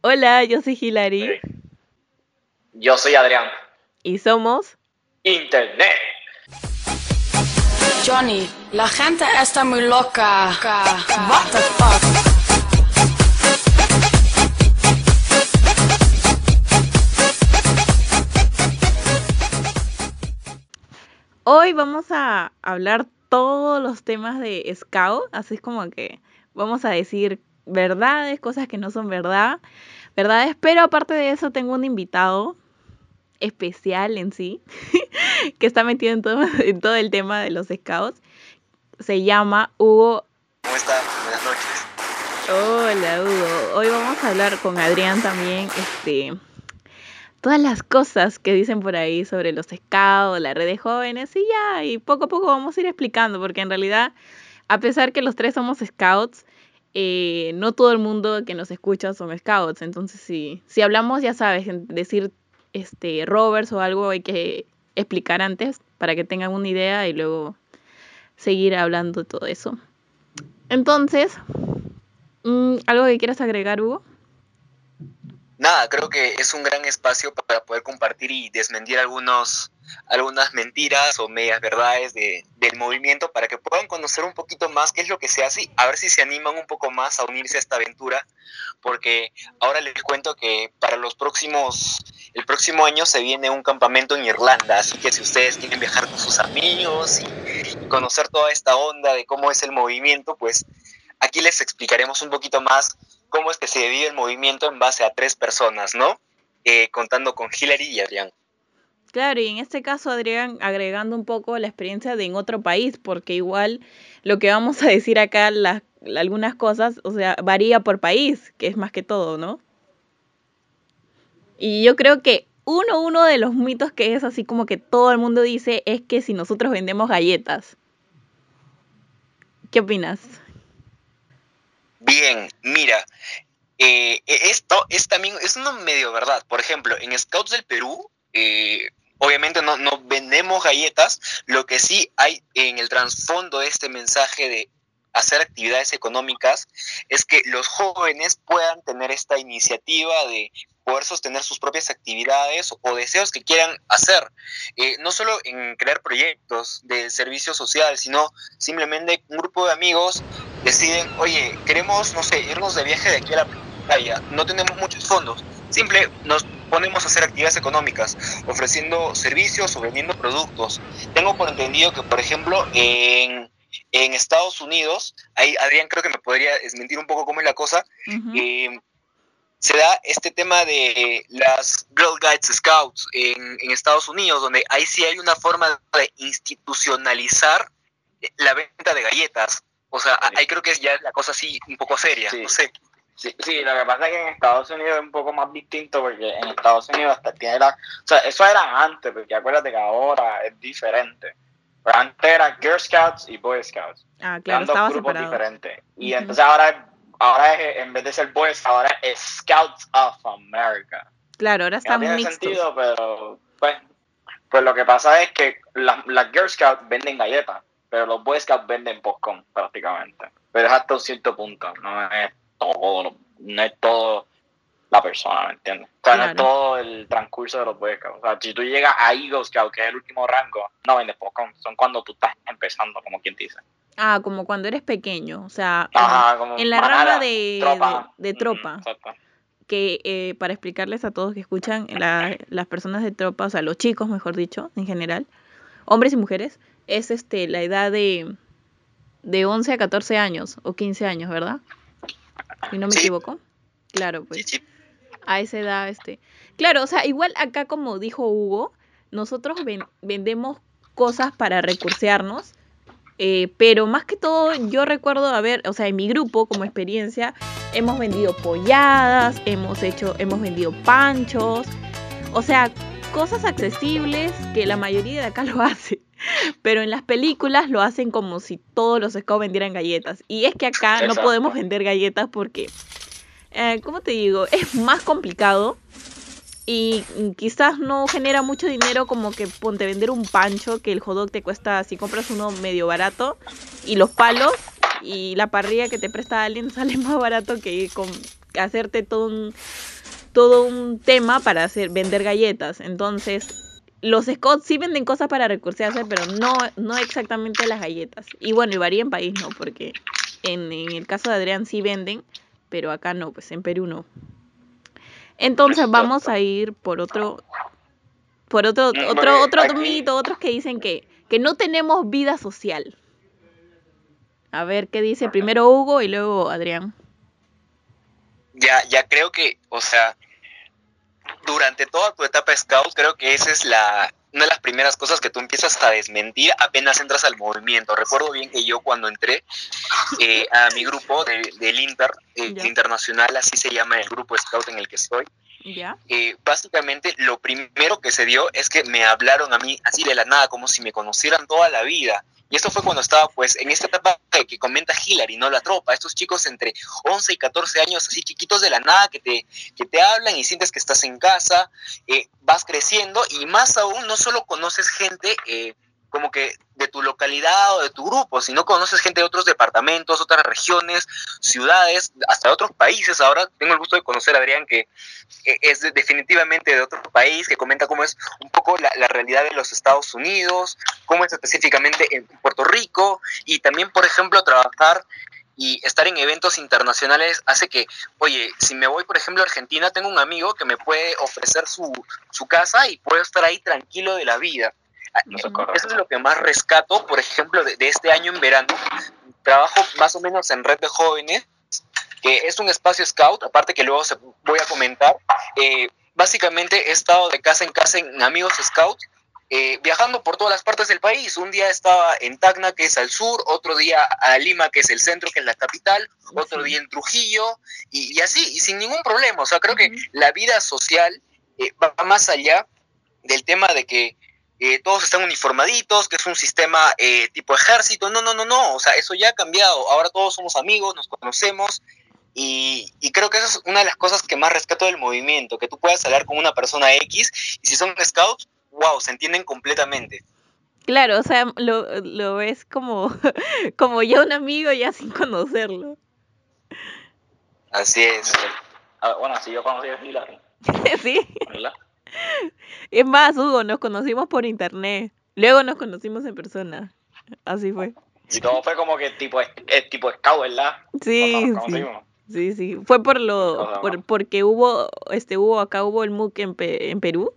Hola, yo soy Hilary. Yo soy Adrián. Y somos Internet. Johnny, la gente está muy loca. What the fuck? Hoy vamos a hablar todos los temas de Scout, así es como que vamos a decir verdades, cosas que no son verdad, verdades, pero aparte de eso tengo un invitado especial en sí, que está metido en todo, en todo el tema de los scouts. Se llama Hugo. ¿Cómo están? Buenas noches. Hola Hugo. Hoy vamos a hablar con Adrián también, este, todas las cosas que dicen por ahí sobre los scouts, la red de jóvenes y ya, y poco a poco vamos a ir explicando, porque en realidad, a pesar que los tres somos scouts, eh, no todo el mundo que nos escucha son scouts. Entonces, si, si hablamos, ya sabes, decir este rovers o algo hay que explicar antes para que tengan una idea y luego seguir hablando de todo eso. Entonces, mm, ¿algo que quieras agregar, Hugo? Nada, creo que es un gran espacio para poder compartir y desmentir algunos, algunas mentiras o medias verdades de, del movimiento para que puedan conocer un poquito más qué es lo que se hace, a ver si se animan un poco más a unirse a esta aventura, porque ahora les cuento que para los próximos, el próximo año se viene un campamento en Irlanda, así que si ustedes quieren viajar con sus amigos y, y conocer toda esta onda de cómo es el movimiento, pues aquí les explicaremos un poquito más cómo es que se divide el movimiento en base a tres personas, ¿no? Eh, contando con Hillary y Adrián. Claro, y en este caso, Adrián, agregando un poco la experiencia de en otro país, porque igual lo que vamos a decir acá, las, algunas cosas, o sea, varía por país, que es más que todo, ¿no? Y yo creo que uno, uno de los mitos que es así como que todo el mundo dice es que si nosotros vendemos galletas. ¿Qué opinas? Bien, mira, eh, esto es también, es una medio verdad. Por ejemplo, en Scouts del Perú, eh, obviamente no, no vendemos galletas, lo que sí hay en el trasfondo de este mensaje de hacer actividades económicas es que los jóvenes puedan tener esta iniciativa de poder sostener sus propias actividades o deseos que quieran hacer, eh, no solo en crear proyectos de servicio social, sino simplemente un grupo de amigos deciden, oye, queremos, no sé, irnos de viaje de aquí a la playa, no tenemos muchos fondos, simple nos ponemos a hacer actividades económicas, ofreciendo servicios o vendiendo productos. Tengo por entendido que, por ejemplo, en, en Estados Unidos, ahí Adrián creo que me podría desmentir un poco cómo es la cosa, uh -huh. eh, se da este tema de las Girl Guides Scouts en, en, Estados Unidos, donde ahí sí hay una forma de institucionalizar la venta de galletas. O sea, sí. ahí creo que ya es la cosa así un poco seria, sí. no sé. Sí, sí, lo que pasa es que en Estados Unidos es un poco más distinto porque en Estados Unidos hasta tiene la... O sea, eso era antes, porque acuérdate que ahora es diferente. Pero antes era Girl Scouts y Boy Scouts. Ah, claro, Eran dos grupos separado. diferentes. Y uh -huh. entonces ahora, ahora es, en vez de ser Boys, ahora es Scouts of America. Claro, ahora están no tiene sentido, pero pues, pues lo que pasa es que las, las Girl Scouts venden galletas, pero los Boy Scouts venden popcorn prácticamente. Pero es hasta un cierto punto, no es todo, no es todo la persona, ¿me entiendes? O sea, Claro. no es todo el transcurso de los Boy Scouts. O sea, si tú llegas a Eagle Scout, que es el último rango, no vendes popcorn, son cuando tú estás empezando, como quien dice. Ah, como cuando eres pequeño, o sea, en- Ajá, como en la rama de, tropa. de, tropa, exacto. que eh, para explicarles a todos que escuchan, la- las personas de tropa, o sea, los chicos, mejor dicho, en general, hombres y mujeres, es este la edad de, de 11 a 14 años o 15 años, ¿verdad? Si no me Sí. equivoco. Claro, pues Sí, sí. A esa edad, este. Claro, o sea, igual acá como dijo Hugo, nosotros ven- vendemos cosas para recursearnos, eh, pero más que todo yo recuerdo haber, o sea, en mi grupo como experiencia, hemos vendido polladas, hemos hecho, hemos vendido panchos, o sea, cosas accesibles que la mayoría de acá lo hace. Pero en las películas lo hacen como si todos los scouts vendieran galletas. Y es que acá no podemos vender galletas porque eh, ¿cómo te digo? Es más complicado y quizás no genera mucho dinero como que ponte vender un pancho que el hot dog te cuesta, si compras uno medio barato y los palos y la parrilla que te presta alguien sale más barato que hacerte todo un, todo un tema para hacer vender galletas. Entonces, los Scouts sí venden cosas para recursearse, pero no, no exactamente las galletas. Y bueno, y varía en país, ¿no? Porque en el caso de Adrián sí venden, pero acá no, pues en Perú no. Entonces vamos a ir por otro, por otro, otro, otro aquí- mito, otros que dicen que, que no tenemos vida social. A ver qué dice primero Hugo y luego Adrián. ya, ya creo que, o sea, durante toda tu etapa scout, creo que esa es la una de las primeras cosas que tú empiezas a desmentir apenas entras al movimiento. Recuerdo bien que yo cuando entré eh, a mi grupo de- del Inter, eh, internacional, así se llama el grupo scout en el que estoy, eh, básicamente lo primero que se dio es que me hablaron a mí así de la nada, como si me conocieran toda la vida. Y esto fue cuando estaba pues en esta etapa que, comenta Hillary, ¿no? La tropa, estos chicos entre 11 y 14 años, así chiquitos de la nada, que te, que te hablan y sientes que estás en casa, eh, vas creciendo y más aún no solo conoces gente eh, como que de tu localidad o de tu grupo, sino conoces gente de otros departamentos, otras regiones, ciudades, hasta de otros países. Ahora tengo el gusto de conocer a Adrián, que es de- definitivamente de otro país, que comenta cómo es un poco la, la realidad de los Estados Unidos, cómo es específicamente en Puerto Rico, y también, por ejemplo, trabajar y estar en eventos internacionales hace que, oye, si me voy, por ejemplo, a Argentina, tengo un amigo que me puede ofrecer su, su casa y puedo estar ahí tranquilo de la vida. Eso es Ujú. correcto. Eso es lo que más rescato, por ejemplo, de, de este año en verano. Trabajo más o menos en Red de Jóvenes, que es un espacio scout, aparte que luego se, voy a comentar. Eh, básicamente he estado de casa en casa en amigos scout, eh, viajando por todas las partes del país. Un día estaba en Tacna, que es al sur, otro día a Lima, que es el centro, que es la capital, otro día en Trujillo, y, y así, y sin ningún problema. O sea, creo que la vida social eh, va más allá del tema de que eh, todos están uniformaditos, que es un sistema eh, tipo ejército. No, no, no, no. O sea, eso ya ha cambiado. Ahora todos somos amigos, nos conocemos. Y, y creo que esa es una de las cosas que más rescato del movimiento, que tú puedas hablar con una persona X y si son scouts, wow, se entienden completamente. Claro, o sea, lo, lo ves como, como ya un amigo ya sin conocerlo. Así es. Ah, bueno, así yo conocí a Hillary, sí. ¿verdad? Es más, Hugo, nos conocimos por internet. Luego nos conocimos en persona. Así fue. Y todo fue como que tipo, es tipo scout, ¿verdad? Sí, sí. Sí, sí. Fue por lo, por, porque hubo, este, hubo, acá hubo el MOOC en, Pe- en Perú.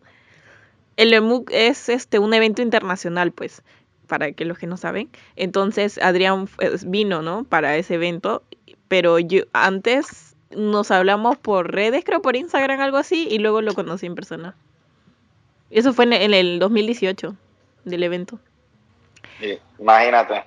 El MOOC es este un evento internacional, pues, para que los que no saben. Entonces Adrián eh, vino, ¿no? Para ese evento. Pero yo antes nos hablamos por redes, creo por Instagram, algo así, y luego lo conocí en persona. Eso fue en, el 2018 del evento. Sí, imagínate.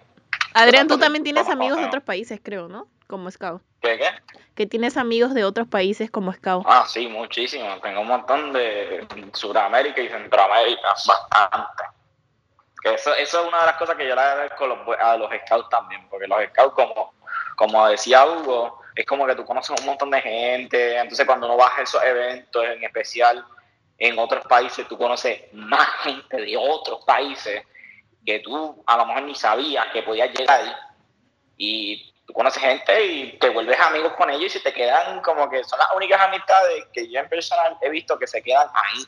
Adrián, tú también tienes amigos de otros países, creo, ¿no? Como Scout. ¿Qué, qué? Que tienes amigos de otros países como Scout. Ah, sí, muchísimo. Tengo un montón de Sudamérica y Centroamérica, bastante. Que eso, eso es una de las cosas que yo le agradezco a los, a los scouts también, porque los scouts, como, como decía Hugo, es como que tú conoces un montón de gente, entonces cuando uno va a esos eventos, en especial en otros países, tú conoces más gente de otros países que tú a lo mejor ni sabías que podías llegar ahí. Y tú conoces gente y te vuelves amigos con ellos y se te quedan como que son las únicas amistades que yo en personal he visto que se quedan ahí,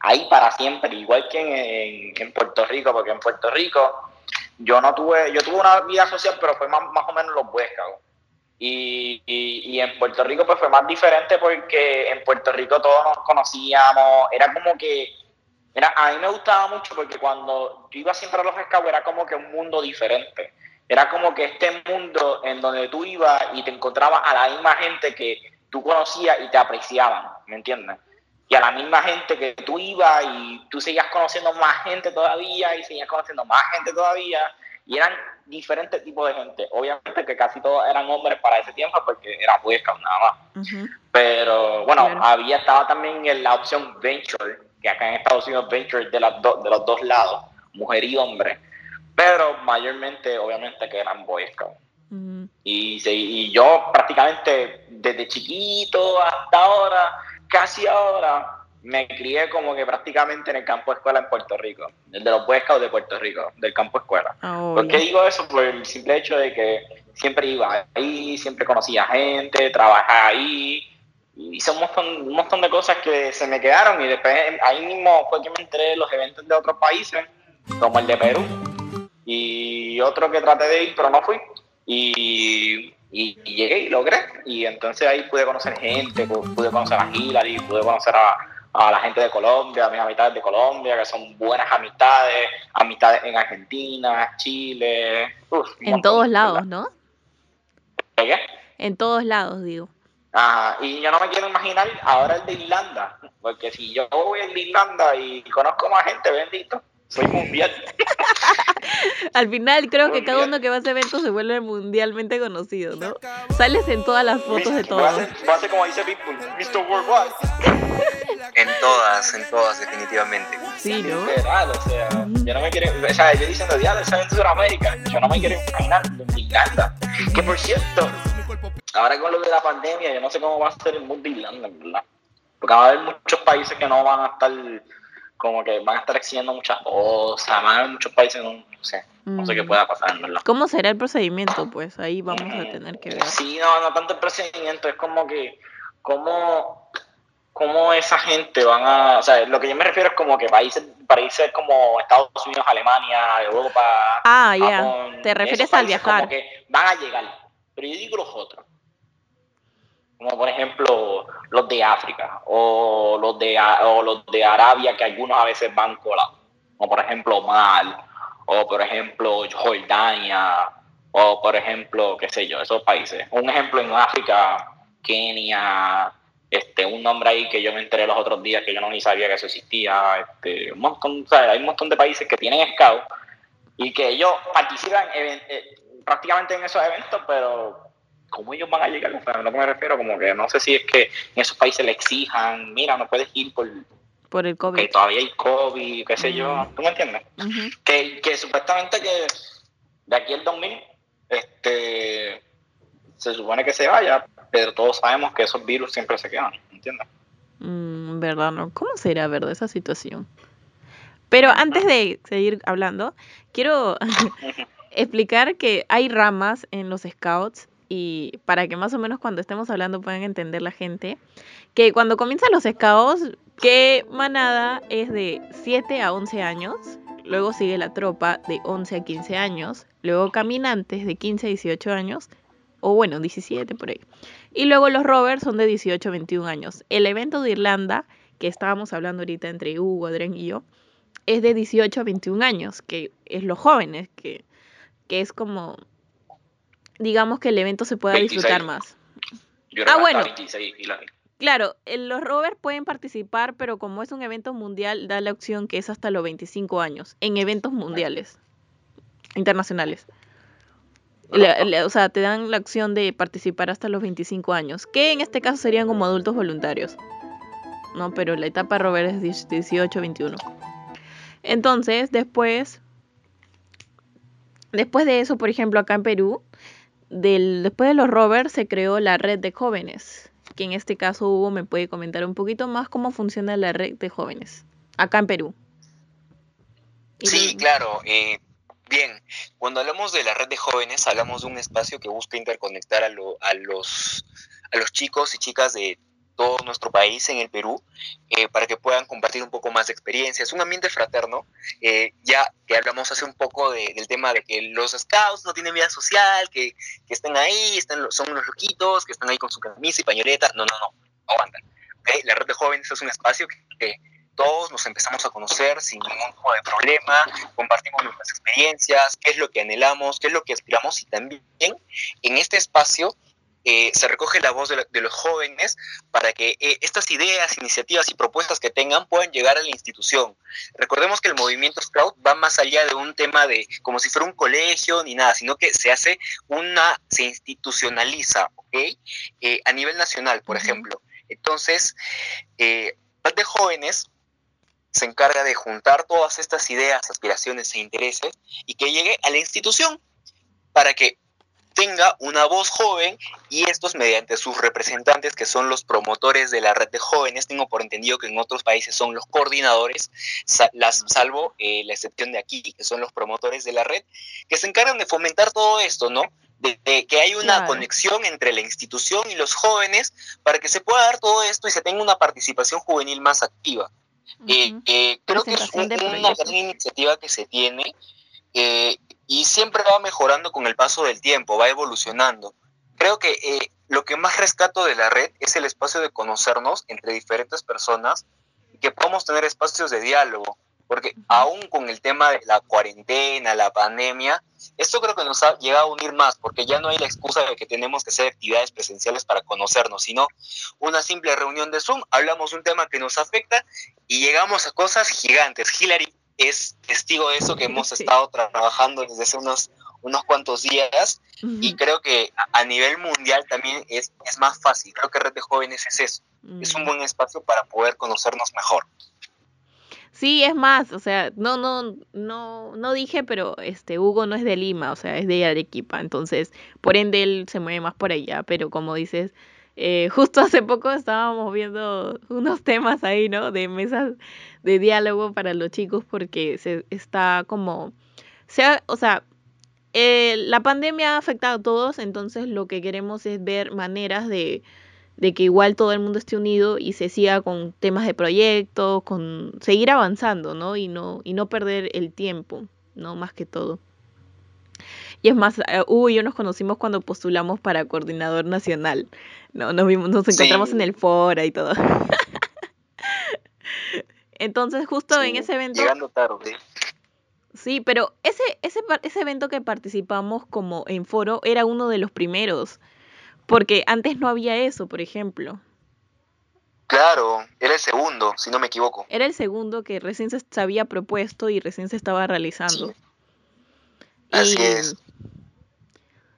ahí para siempre, igual que en, en- Puerto Rico, porque en Puerto Rico yo no tuve, yo tuve una vida social, pero fue más, más o menos los Scouts. Y, y, y en Puerto Rico pues fue más diferente porque en Puerto Rico todos nos conocíamos, era como que, era, a mí me gustaba mucho porque cuando yo iba siempre a los scouts era como que un mundo diferente. Era como que este mundo en donde tú ibas y te encontrabas a la misma gente que tú conocías y te apreciaban, ¿me entiendes? Y a la misma gente que tú ibas y tú seguías conociendo más gente todavía y seguías conociendo más gente todavía y eran diferentes tipos de gente. Obviamente que casi todos eran hombres para ese tiempo porque era Scout nada más. Pero bueno, Claro. había estaba también en la opción Venture, que acá en Estados Unidos Venture de, las do- de los dos lados, mujer y hombre. Pero mayormente, obviamente, que eran Boy Scouts. Ujú. Y, se- y yo prácticamente desde chiquito hasta ahora, casi ahora, me crié como que prácticamente en el campo de escuela en Puerto Rico, el de los Boy Scouts de Puerto Rico, del campo de escuela. Ah, ¿Por qué digo eso? Por el simple hecho de que siempre iba ahí, siempre conocía gente, trabajaba ahí hice un montón, un montón de cosas que se me quedaron y después ahí mismo fue que me enteré de los eventos de otros países, como el de Perú, y otro que traté de ir, pero no fui. Y, y, y llegué y logré. Y entonces ahí pude conocer gente, pu- pude conocer a Hillary, pude conocer a, a la gente de Colombia, a mis amistades de Colombia, que son buenas amistades, amistades en Argentina, Chile. uf, En todos lados, ¿no? ¿Qué? En todos lados, digo. Ajá, y yo no me quiero imaginar ahora el de Irlanda, porque si yo voy al de Irlanda y conozco más gente, bendito, soy mundial. Al final creo que cada uno que va a ese evento se vuelve mundialmente conocido, ¿no? Sales en todas las fotos de todos. voy a hacer como dice Pitbull, Mr. Worldwide. En todas, en todas, definitivamente. Sí, ¿no? Literal, o sea, yo no me quiero, o sea, yo diciendo, diablo, esa en Sudamérica, yo no me quiero imaginar en Irlanda. Que por cierto, ahora con lo de la pandemia, yo no sé cómo va a ser el mundo de Irlanda, verdad. Porque va a haber muchos países que no van a estar, como que van a estar exigiendo muchas cosas, van a haber muchos países no, no sé, no sé qué Mm. pueda pasar, en verdad. ¿Cómo será el procedimiento? Pues ahí vamos a tener que ver. Sí, no, no tanto el procedimiento, es como que, cómo, cómo esa gente van a, o sea, lo que yo me refiero es como que países, países como Estados Unidos, Alemania, Europa, Ah, ya. Te refieres al viajar. Como que van a llegar, pero yo digo los otros. Como por ejemplo los de África o los de, o los de Arabia que algunos a veces van colados. Como por ejemplo Omar o por ejemplo Jordania o por ejemplo, qué sé yo, esos países. Un ejemplo en África, Kenia, este, un nombre ahí que yo me enteré los otros días que yo no ni sabía que eso existía. Este, un montón, hay un montón de países que tienen scout y que ellos participan eh, prácticamente en esos eventos, pero ¿cómo ellos van a llegar? O sea, a lo que me refiero, como que no sé si es que en esos países le exijan, mira, no puedes ir por Por el que COVID. todavía hay COVID, qué sé yo, Mm. ¿tú me entiendes? Que, que supuestamente que de aquí al 2000 este, se supone que se vaya, pero todos sabemos que esos virus siempre se quedan, ¿entiendes? Mm, ¿Verdad? ¿No? ¿Cómo será, verdad, esa situación? Pero antes de seguir hablando, quiero explicar que hay ramas en los scouts y para que más o menos cuando estemos hablando puedan entender la gente, que cuando comienzan los scouts, que manada es de 7 a 11 años, luego sigue la tropa de 11 a 15 años, luego caminantes de 15 a 18 años, o bueno, 17 por ahí. Y luego los rovers son de 18 a 21 años. El evento de Irlanda, que estábamos hablando ahorita entre Hugo, Adrián y yo, es de 18 a 21 años, que es los jóvenes, que, que es como, digamos que el evento se pueda 26. disfrutar más. Yo Ah, bueno. hasta 26 y la- Claro, los rovers pueden participar, pero como es un evento mundial, da la opción que es hasta los 25 años, en eventos mundiales, internacionales. Le- le- o sea, te dan la opción de participar hasta los 25 años, que en este caso serían como adultos voluntarios. No, pero la etapa rover es 10 18, 21. Entonces, después, después de eso, por ejemplo, acá en Perú, del, después de los rovers se creó la red de jóvenes, que en este caso Hugo me puede comentar un poquito más cómo funciona la red de jóvenes, acá en Perú. Sí, claro. eh, bien, cuando hablamos de la red de jóvenes, hablamos de un espacio que busca interconectar a, lo- a los, a los chicos y chicas de todo nuestro país en el Perú eh, para que puedan compartir un poco más de experiencias. Un ambiente fraterno, eh, ya que hablamos hace un poco de- del tema de que los scouts no tienen vida social, que, que están ahí, están, son los loquitos, que están ahí con su camisa y pañoleta. No, no, no, aguantan. ¿ok? La red de jóvenes es un espacio que todos nos empezamos a conocer sin ningún tipo de problema, compartimos nuestras experiencias, qué es lo que anhelamos, qué es lo que aspiramos y también en este espacio eh, se recoge la voz de, la- de los jóvenes para que eh, estas ideas, iniciativas y propuestas que tengan puedan llegar a la institución. Recordemos que el movimiento Scout va más allá de un tema de como si fuera un colegio ni nada, sino que se hace una, se institucionaliza, ¿ok? Eh, a nivel nacional, por ejemplo. Entonces, eh, de Jóvenes se encarga de juntar todas estas ideas, aspiraciones e intereses y que llegue a la institución para que tenga una voz joven y estos mediante sus representantes que son los promotores de la red de jóvenes, tengo por entendido que en otros países son los coordinadores, las, salvo eh, la excepción de aquí, que son los promotores de la red, que se encargan de fomentar todo esto, ¿no? de, de que hay una Claro. conexión entre la institución y los jóvenes para que se pueda dar todo esto y se tenga una participación juvenil más activa. Eh, eh, creo que es un- una gran iniciativa que se tiene eh, y siempre va mejorando con el paso del tiempo, va evolucionando. Creo que eh, lo que más rescato de la red es el espacio de conocernos entre diferentes personas y que podamos tener espacios de diálogo, porque aún con el tema de la cuarentena, la pandemia, esto creo que nos ha llegado a unir más, porque ya no hay la excusa de que tenemos que hacer actividades presenciales para conocernos, sino una simple reunión de Zoom, hablamos de un tema que nos afecta y llegamos a cosas gigantes. Hillary es testigo de eso que hemos Sí. estado tra- trabajando desde hace unos, unos cuantos días y creo que a, a nivel mundial también es, es más fácil. Creo que Red de Jóvenes es eso, es un Mm. buen espacio para poder conocernos mejor. Sí, es más, o sea, no, no, no, no dije, pero este Hugo no es de Lima, o sea, es de Arequipa, entonces, por ende él se mueve más por allá, pero como dices, eh, justo hace poco estábamos viendo unos temas ahí, ¿no? De mesas de diálogo para los chicos porque se está como, sea, o sea, eh, la pandemia ha afectado a todos, entonces lo que queremos es ver maneras de, de que igual todo el mundo esté unido y se siga con temas de proyectos, con seguir avanzando, ¿no? Y no, y no perder el tiempo, ¿no? Más que todo. Y es más, eh, Hugo y yo nos conocimos cuando postulamos para coordinador nacional. No, nos vimos, nos Sí. encontramos en el foro y todo. Entonces, justo en ese evento, Llegando tarde. Sí, pero ese, ese, ese evento que participamos como en foro era uno de los primeros, porque antes no había eso, por ejemplo. Claro, era el segundo, si no me equivoco. Era el segundo que recién se, se había propuesto y recién se estaba realizando. Así Y- es.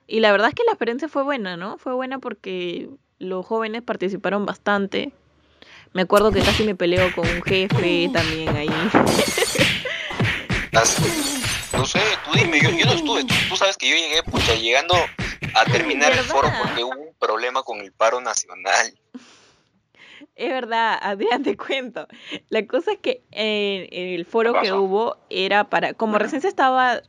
Y la verdad es que la experiencia fue buena, ¿no? Fue buena porque los jóvenes participaron bastante. Me acuerdo que casi me peleo con un jefe también ahí. No sé, tú dime, yo, yo no estuve, tú, tú sabes que yo llegué, pucha, llegando a terminar el foro porque hubo un problema con el paro nacional. Es verdad, Adrián, te cuento. La cosa es que en, en el foro ¿Qué que hubo era para, como recién se estaba,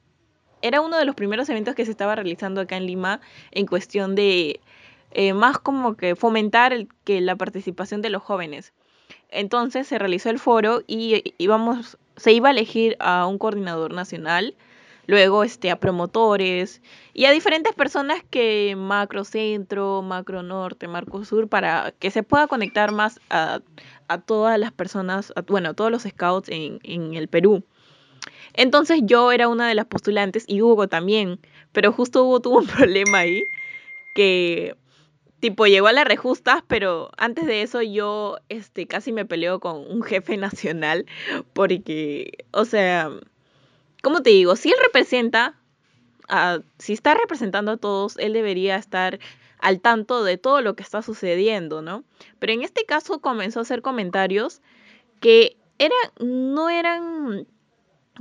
era uno de los primeros eventos que se estaba realizando acá en Lima en cuestión de eh, más como que fomentar el- que la participación de los jóvenes. Entonces se realizó el foro y íbamos, se iba a elegir a un coordinador nacional, luego este, a promotores y a diferentes personas que macro centro, macro norte, macro sur, para que se pueda conectar más a, a todas las personas, a- bueno, a todos los scouts en, en el Perú. Entonces yo era una de las postulantes y Hugo también, pero justo Hugo tuvo un problema ahí que tipo llegó a las rejustas, pero antes de eso yo este casi me peleo con un jefe nacional porque, o sea, ¿cómo te digo? Si él representa, a- si está representando a todos, él debería estar al tanto de todo lo que está sucediendo, ¿no? Pero en este caso comenzó a hacer comentarios que eran, no eran,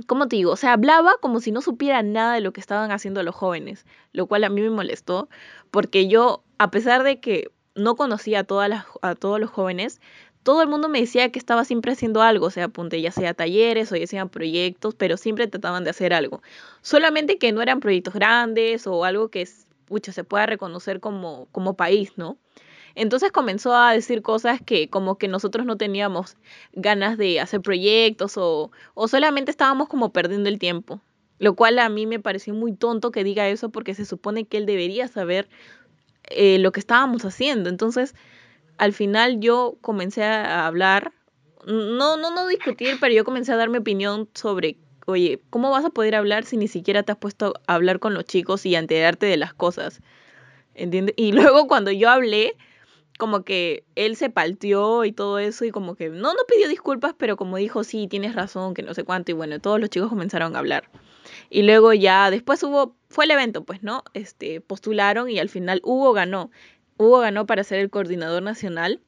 ¿cómo te digo? O sea, hablaba como si no supiera nada de lo que estaban haciendo los jóvenes, lo cual a mí me molestó, porque yo, a pesar de que no conocía a, todas a todos los jóvenes, todo el mundo me decía que estaba siempre haciendo algo, o sea, apunte ya sea talleres o ya sean proyectos, pero siempre trataban de hacer algo. Solamente que no eran proyectos grandes o algo que pucha, se pueda reconocer como, como país, ¿no? Entonces comenzó a decir cosas que como que nosotros no teníamos ganas de hacer proyectos o, o solamente estábamos como perdiendo el tiempo. Lo cual a mí me pareció muy tonto que diga eso porque se supone que él debería saber eh, lo que estábamos haciendo. Entonces, al final yo comencé a hablar, no, no, no discutir, pero yo comencé a dar mi opinión sobre, oye, ¿cómo vas a poder hablar si ni siquiera te has puesto a hablar con los chicos y a enterarte de las cosas? ¿Entiendes? Y luego cuando yo hablé, como que él se palteó y todo eso y como que no, no pidió disculpas, pero como dijo, sí, tienes razón, que no sé cuánto, y bueno, todos los chicos comenzaron a hablar. Y luego ya, después hubo, fue el evento, pues, ¿no? Este, postularon y al final Hugo ganó. Hugo ganó para ser el coordinador nacional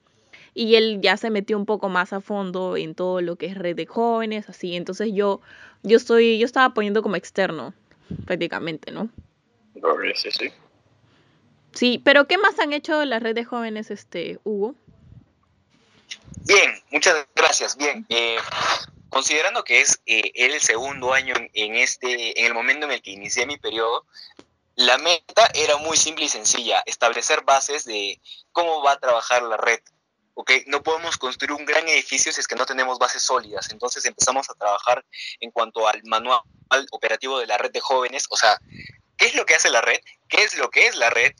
y él ya se metió un poco más a fondo en todo lo que es red de jóvenes, así. Entonces yo, yo estoy, yo estaba poniendo como externo, prácticamente, ¿no? Sí, sí. Sí, pero ¿qué más han hecho las redes de jóvenes, este, Hugo? Bien, muchas gracias. Bien, eh, considerando que es eh, el segundo año en, en este, en el momento en el que inicié mi periodo, La meta era muy simple y sencilla, establecer bases de cómo va a trabajar la red. ¿ok? No podemos construir un gran edificio si es que no tenemos bases sólidas. Entonces empezamos a trabajar en cuanto al manual operativo de la red de jóvenes, o sea, qué es lo que hace la red, qué es lo que es la red,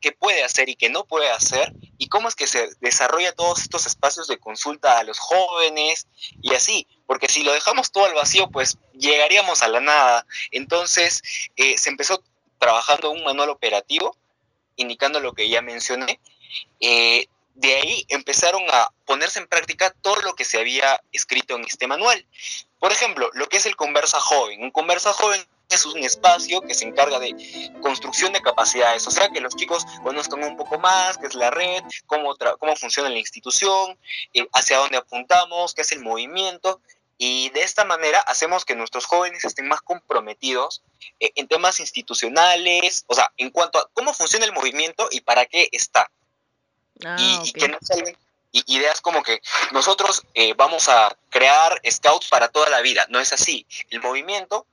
qué, puede hacer y qué no puede hacer, y cómo es que se desarrolla todos estos espacios de consulta a los jóvenes y así, porque si lo dejamos todo al vacío, pues llegaríamos a la nada. Entonces eh, se empezó trabajando un manual operativo, indicando lo que ya mencioné. Eh, de ahí empezaron a ponerse en práctica todo lo que se había escrito en este manual. Por ejemplo, lo que es el Conversa Joven. Un Conversa Joven es un espacio que se encarga de construcción de capacidades, o sea, que los chicos conozcan un poco más qué es la red, cómo, cómo funciona la institución, eh, hacia dónde apuntamos, qué es el movimiento, y de esta manera hacemos que nuestros jóvenes estén más comprometidos eh, en temas institucionales, o sea, en cuanto a cómo funciona el movimiento y para qué está. Ah, y, que no salgan ideas como que nosotros eh, vamos a crear scouts para toda la vida. No es así. El movimiento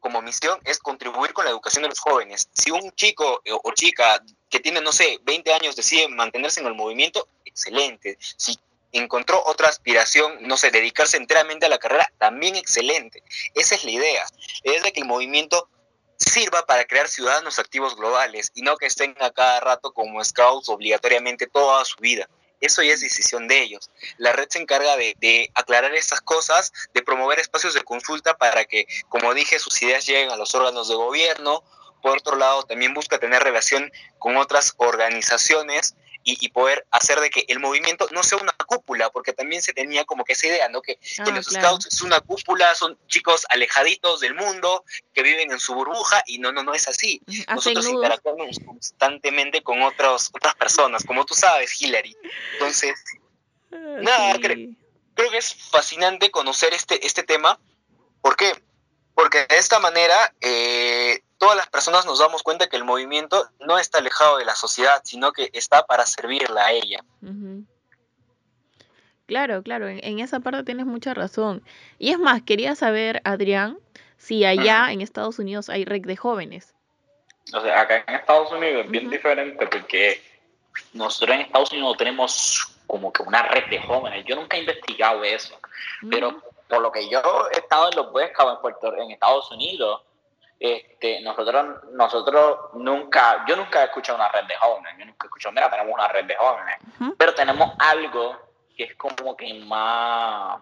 como misión es contribuir con la educación de los jóvenes. Si un chico eh, o chica que tiene, no sé, 20 años decide mantenerse en el movimiento, excelente. Si encontró otra aspiración, no sé, dedicarse enteramente a la carrera, también excelente. Esa es la idea. La idea es de que el movimiento sirva para crear ciudadanos activos globales y no que estén a cada rato como scouts obligatoriamente toda su vida eso ya es decisión de ellos. La red se encarga de, aclarar estas cosas, de promover espacios de consulta para que, como dije, sus ideas lleguen a los órganos de gobierno. Por otro lado, también busca tener relación con otras organizaciones y, poder hacer de que el movimiento no sea una cúpula, porque también se tenía como que esa idea, ¿no? Que, ah, los scouts es una cúpula, son chicos alejaditos del mundo, que viven en su burbuja, y no, no, no es así. Nosotros interactuamos constantemente con otros, otras personas, como tú sabes, Hillary. Entonces, ah, nada, creo, creo que es fascinante conocer este, este tema. ¿Por qué? Porque de esta manera eh, todas las personas nos damos cuenta que el movimiento no está alejado de la sociedad, sino que está para servirla a ella. Claro, claro, en, esa parte tienes mucha razón. Y es más, quería saber, Adrián, si allá en Estados Unidos hay red de jóvenes. O sea, acá en Estados Unidos es bien diferente porque nosotros en Estados Unidos tenemos como que una red de jóvenes. Yo nunca he investigado eso, pero por lo que yo he estado en los Boy en, Puerto, en Estados Unidos, este, nosotros, nosotros nunca, yo nunca he escuchado una red de jóvenes, yo nunca he escuchado, mira, tenemos una red de jóvenes, pero tenemos algo que es como que más,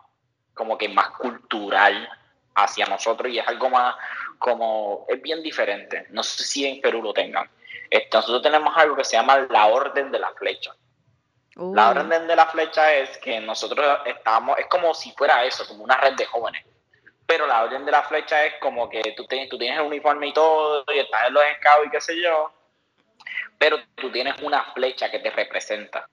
como que más cultural hacia nosotros y es algo más, como, es bien diferente. No sé si en Perú lo tengan. Este, nosotros tenemos algo que se llama la orden de la flecha. La orden de la flecha es que nosotros estamos, es como si fuera eso, como una red de jóvenes pero la orden de la flecha es como que tú, tienes, tú tienes el uniforme y todo, y estás en los scouts y qué sé yo, pero tú tienes una flecha que te representa.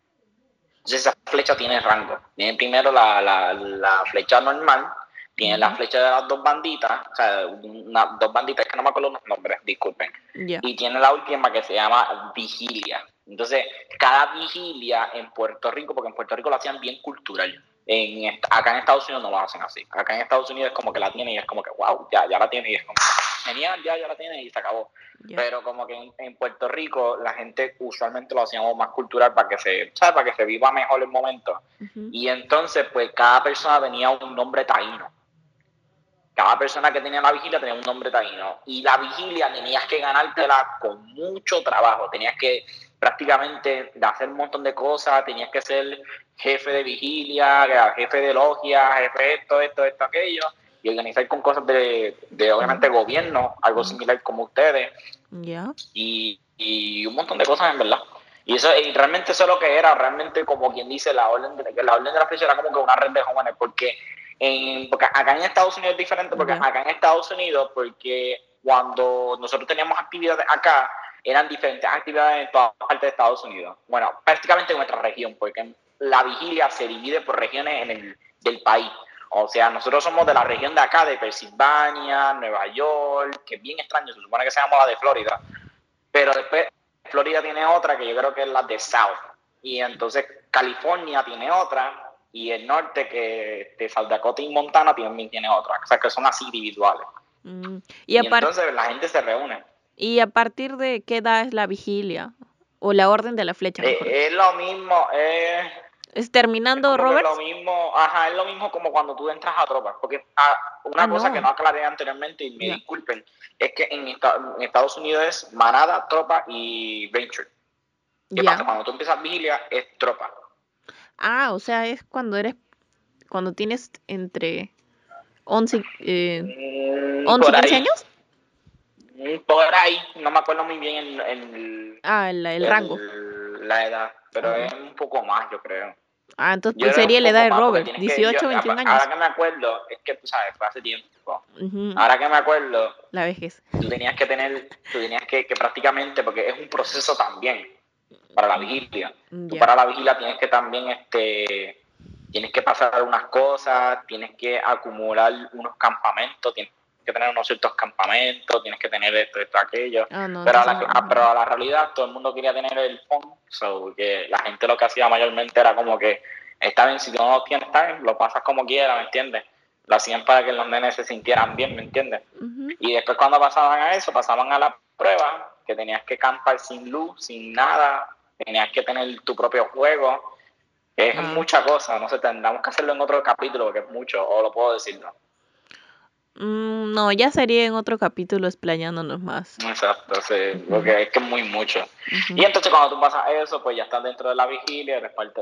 Entonces esa flecha tiene rango. Tiene primero la, la, la flecha normal, tiene la flecha de las dos banditas, o sea, dos banditas que no me acuerdo los nombres, disculpen. Y tiene la última que se llama vigilia. Entonces, cada vigilia en Puerto Rico, porque en Puerto Rico lo hacían bien cultural en, acá en Estados Unidos no lo hacen así. Acá en Estados Unidos es como que la tiene y es como que, wow, ya, ya la tiene y es como, genial, ya, ya la tiene y se acabó. Pero como que en, Puerto Rico la gente usualmente lo hacíamos más cultural para que se, ¿sabes? Para que se viva mejor el momento. Y entonces, pues cada persona tenía un nombre taíno. Cada persona que tenía la vigilia tenía un nombre taíno. Y la vigilia tenías que ganártela con mucho trabajo. Tenías que prácticamente hacer un montón de cosas. Tenías que ser jefe de vigilia, jefe de logia, jefe de esto, esto, esto, aquello. Y organizar con cosas de, de obviamente, gobierno, algo similar como ustedes. Y, y un montón de cosas, en verdad. Y eso y realmente eso es lo que era, realmente como quien dice, la orden de la orden de la flecha era como que una red de jóvenes, porque porque acá en Estados Unidos es diferente, porque acá en Estados Unidos, porque cuando nosotros teníamos actividades acá, eran diferentes actividades en todas partes de Estados Unidos. Bueno, prácticamente en nuestra región, porque la vigilia se divide por regiones en el, del país. O sea, nosotros somos de la región de acá, de Pensilvania, Nueva York, que es bien extraño, se supone que se llama la de Florida. Pero después Florida tiene otra que yo creo que es la de South. Y entonces California tiene otra y el norte, que de South Dakota y Montana, también tiene otra. O sea, que son así individuales. Mm, y, entonces la gente se reúne. ¿Y a partir de qué edad es la vigilia? O la orden de la flecha, Eh, es lo mismo, eh, ¿Es terminando, que Robert? lo mismo, ajá, es lo mismo como cuando tú entras a tropas, porque ah, una Ah, cosa no. que no aclaré anteriormente y me disculpen, es que en, esta- en Estados Unidos es manada, tropa y venture. ¿Qué Ya. pasa? Cuando tú empiezas vigilia es tropa. Ah, o sea, es cuando eres, cuando tienes entre 11, y- eh, Mm, 11 y por 15 ahí, años. mm, Por ahí, no me acuerdo muy bien el, el, Ah, el, el rango. la edad, pero Ok. es un poco más, yo creo. Ah, entonces era sería la edad de Robert, tienes que- 18, yo- 21 ahora- años. Ahora que me acuerdo, es que tú sabes, fue hace tiempo. Ahora que me acuerdo, La vejez. tú tenías que tener, tú tenías que, que prácticamente, porque es un proceso también para la vigilia. Tú Ya. para la vigilia tienes que también, este, tienes que pasar unas cosas, tienes que acumular unos campamentos, tienes que tener unos ciertos campamentos, tienes que tener esto, esto, aquello. Ah, no, Pero a, la, entonces, a- pero a la realidad todo el mundo quería tener el phone, so que la gente lo que hacía mayormente era como que, está bien, si tú no lo tienes, está bien, lo pasas como quieras, ¿me entiendes? Lo hacían para que los nenes se sintieran bien, ¿me entiendes? Y después cuando pasaban a eso, pasaban a la prueba, que tenías que campar sin luz, sin nada, tenías que tener tu propio juego. Es Ah. mucha cosa, no sé, tendremos que hacerlo en otro capítulo, porque es mucho, o lo puedo decir, ¿no? Mm, no, ya sería en otro capítulo explayándonos más. Exacto, sí, porque es que es muy mucho. Y entonces cuando tú pasas eso, pues ya estás dentro de la vigilia,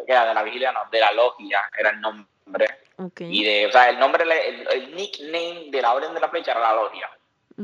era de la vigilia, no, de la logia, era el nombre. Y de, o sea, el nombre, el, el nickname de la orden de la flecha era la logia.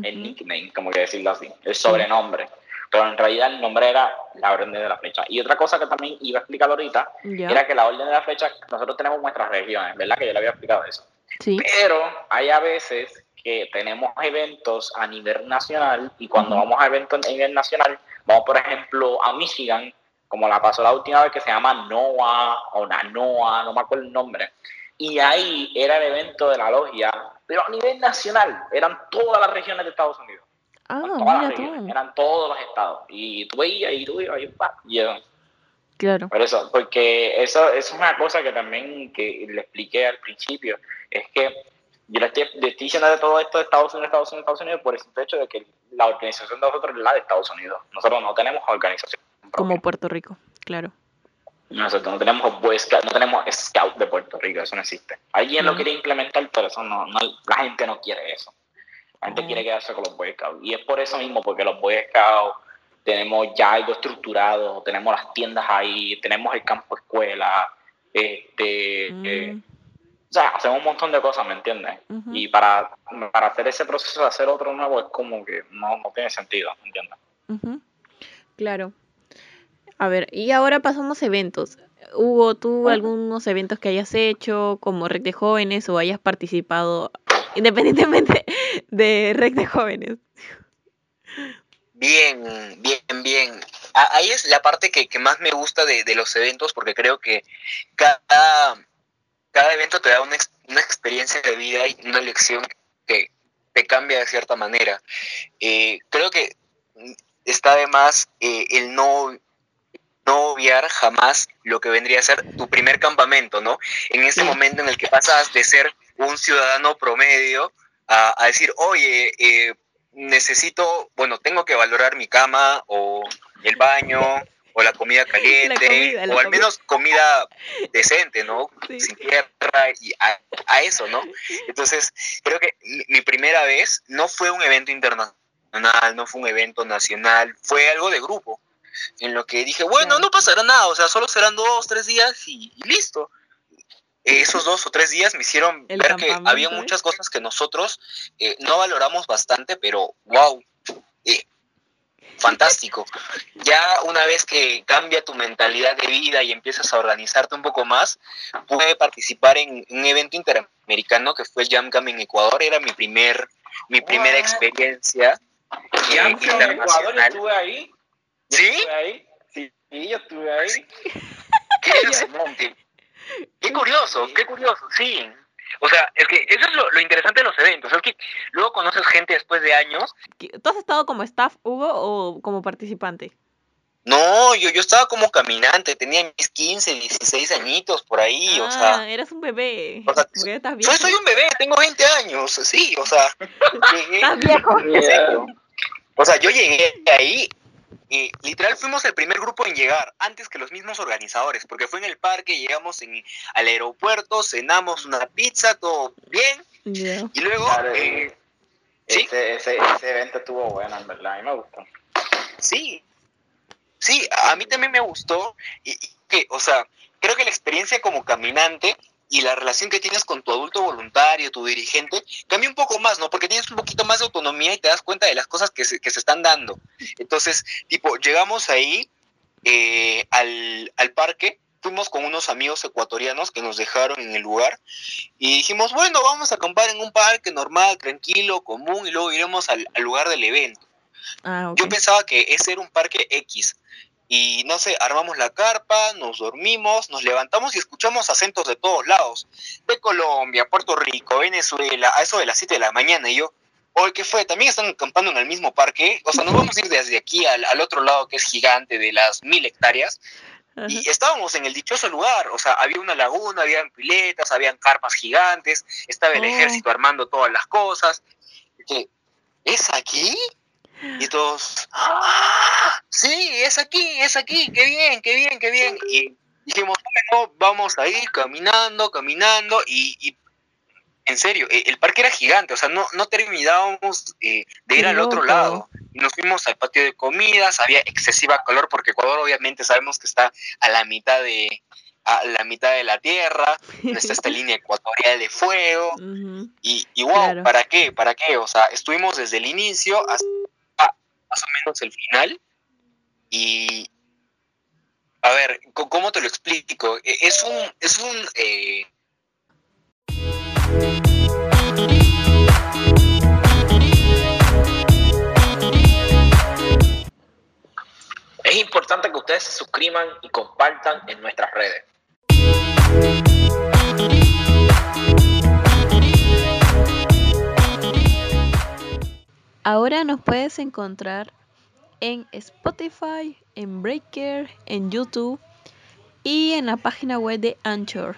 el nickname, como que decirlo así, el sobrenombre. Pero en realidad el nombre era la Orden de la Flecha. Y otra cosa que también iba a explicar ahorita era que la Orden de la Flecha, nosotros tenemos nuestras regiones, ¿verdad? Que yo le había explicado eso. Sí. Pero hay a veces que tenemos eventos a nivel nacional y cuando vamos a eventos a nivel nacional, vamos por ejemplo a Michigan, como la pasó la última vez que se llama NOAA o NANOA, no me acuerdo el nombre. Y ahí era el evento de la logia, pero a nivel nacional, eran todas las regiones de Estados Unidos. Ah, todas las regiones, eran todos los estados. Y tú veías y tú ibas y pa, y eso. Claro. Por eso, porque eso, eso es una cosa que también que le expliqué al principio, es que yo le estoy, le estoy diciendo de todo esto de Estados Unidos, Estados Unidos, Estados Unidos, por el simple hecho de que la organización de nosotros es la de Estados Unidos. Nosotros no tenemos organización. propia. Como Puerto Rico, claro. Nosotros no tenemos Boy Scout, no tenemos Scout de Puerto Rico, eso no existe. Alguien lo Mm. quiere implementar, pero eso no, no, la gente no quiere eso. La gente Oh. quiere quedarse con los Boy Scouts. Y es por eso mismo, porque los Boy Scouts tenemos ya algo estructurado, tenemos las tiendas ahí, tenemos el campo escuela, este, eh, Mm, o sea, hacemos un montón de cosas, ¿me entiendes? Y para, para hacer ese proceso de hacer otro nuevo es como que no, no tiene sentido, ¿me entiendes? Claro. A ver, y ahora pasamos a eventos. Hugo, ¿tú algunos eventos que hayas hecho como Rec de Jóvenes o hayas participado independientemente de Rec de Jóvenes? Bien, bien, bien. Ahí es la parte que, que más me gusta de, de los eventos porque creo que cada, cada evento te da una, una experiencia de vida y una lección que te cambia de cierta manera. Eh, creo que está de más eh, el no, no obviar jamás lo que vendría a ser tu primer campamento, ¿no? En ese momento en el que pasas de ser un ciudadano promedio a, a decir, oye, eh, necesito, bueno, tengo que valorar mi cama o el baño o la comida caliente comida, la o al menos comida decente, ¿no? Sí. Sin tierra y a, a eso, ¿no? Entonces, creo que mi, primera vez no fue un evento internacional, no fue un evento nacional, fue algo de grupo. En lo que dije, bueno, no pasará nada, o sea, solo serán dos, tres días y, y listo. Esos dos o tres días me hicieron El ver que había ¿eh? muchas cosas que nosotros eh, no valoramos bastante, pero wow, eh, fantástico. Ya una vez que cambia tu mentalidad de vida y empiezas a organizarte un poco más, pude participar en un evento interamericano que fue Jam Cam en Ecuador. Era mi primer, mi primera experiencia eh, Ya, en Ecuador yo estuve ahí. Yo ¿Sí? estuve ahí. Sí, sí, yo estuve ahí. Qué. Qué curioso, qué curioso, sí. O sea, es que eso es lo, lo interesante de los eventos, es que luego conoces gente después de años. ¿Qué- ¿Tú has estado como staff, Hugo, o como participante? No, yo, yo estaba como caminante, tenía mis 15, 16 añitos por ahí, o sea, ah, eres un bebé. o sea, estás viejo. soy, soy un bebé, tengo 20 años, sí, o sea, llegué- Estás viejo. O sea, yo llegué ahí y literal fuimos el primer grupo en llegar, antes que los mismos organizadores, porque fue en el parque, llegamos en, al aeropuerto, cenamos una pizza, todo bien, y luego... Claro, eh, ¿sí? ese, ese, ese evento estuvo bueno, en verdad, a mí me gustó. Sí, sí, a mí también me gustó, y, y que, o sea, creo que la experiencia como caminante y la relación que tienes con tu adulto voluntario, tu dirigente, cambia un poco más, ¿no? Porque tienes un poquito más de autonomía y te das cuenta de las cosas que se, que se están dando. Entonces, tipo, llegamos ahí eh, al, al parque, fuimos con unos amigos ecuatorianos que nos dejaron en el lugar y dijimos, bueno, vamos a acampar en un parque normal, tranquilo, común y luego iremos al, al lugar del evento. Ah. Yo pensaba que ese era un parque X. Y no sé, armamos la carpa, nos dormimos, nos levantamos y escuchamos acentos de todos lados. De Colombia, Puerto Rico, Venezuela, a eso de las 7 de la mañana. Y yo, oye, ¿qué fue? ¿También están acampando en el mismo parque? O sea, nos vamos a ir desde aquí al, al otro lado que es gigante de las mil hectáreas. Ajá. Y estábamos en el dichoso lugar, o sea, había una laguna, habían piletas, habían carpas gigantes, estaba el Oh. ejército armando todas las cosas. Que, ¿Es aquí? Y todos, ¡ah! Sí, es aquí, es aquí, qué bien, qué bien, qué bien. Y dijimos, bueno, vamos a ir caminando, caminando, y, y en serio, eh, el parque era gigante, o sea, no, no terminábamos eh, de ir al otro lado. Nos fuimos al patio de comidas, había excesiva calor porque Ecuador obviamente sabemos que está a la mitad de a la mitad de la tierra, donde está esta línea ecuatorial de fuego, y, y wow, Claro. ¿para qué? ¿Para qué? O sea, estuvimos desde el inicio hasta más o menos el final. Y. A ver, ¿cómo te lo explico? E- Es un. Es un. eh, Es importante que ustedes se suscriban y compartan en nuestras redes. Ahora nos puedes encontrar en Spotify, en Breaker, en YouTube y en la página web de Anchor.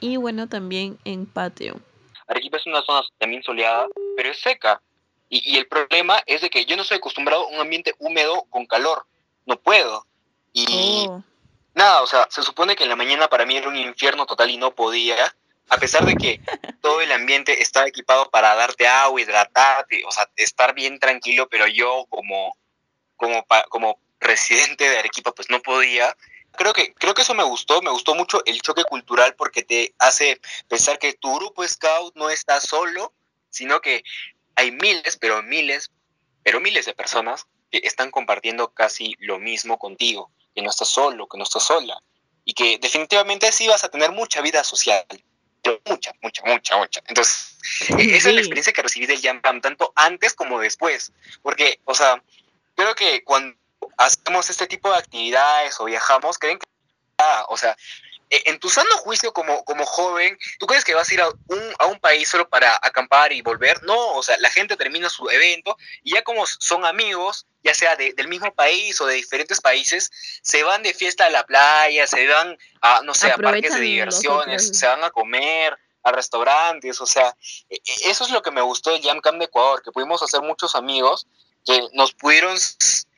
Y bueno, también en Patreon. Arequipa es una zona también soleada, pero es seca. Y, y el problema es de que yo no estoy acostumbrado a un ambiente húmedo con calor. No puedo. Y. Oh, Nada, o sea, se supone que en la mañana para mí era un infierno total y no podía, a pesar de que todo el ambiente estaba equipado para darte agua, hidratarte, o sea, estar bien tranquilo, pero yo como, como, pa- como residente de Arequipa pues no podía. Creo que, creo que eso me gustó, me gustó mucho el choque cultural porque te hace pensar que tu grupo scout no está solo, sino que hay miles, pero miles, pero miles de personas que están compartiendo casi lo mismo contigo que no estás solo, que no estás sola, y que definitivamente sí vas a tener mucha vida social, mucha, mucha, mucha, mucha. Entonces, e- esa es la Sí. experiencia que recibí del Jam Jam, tanto antes como después, porque, o sea, creo que cuando hacemos este tipo de actividades o viajamos, creen que, ah, o sea, e- en tu sano juicio como, como joven, ¿tú crees que vas a ir a un, a un país solo para acampar y volver? No, o sea, la gente termina su evento y ya como son amigos, ya sea de- del mismo país o de diferentes países, se van de fiesta a la playa, se van a, no sé, a parques de diversiones, se van a comer a restaurantes, o sea, e- e- eso es lo que me gustó del Jam Camp de Ecuador, que pudimos hacer muchos amigos que nos pudieron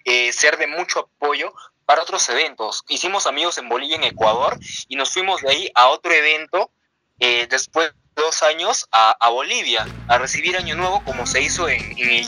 eh, ser de mucho apoyo para otros eventos. Hicimos amigos en Bolivia, en Ecuador, y nos fuimos de ahí a otro evento eh, después de dos años a, a Bolivia, a recibir Año Nuevo como se hizo en, en el.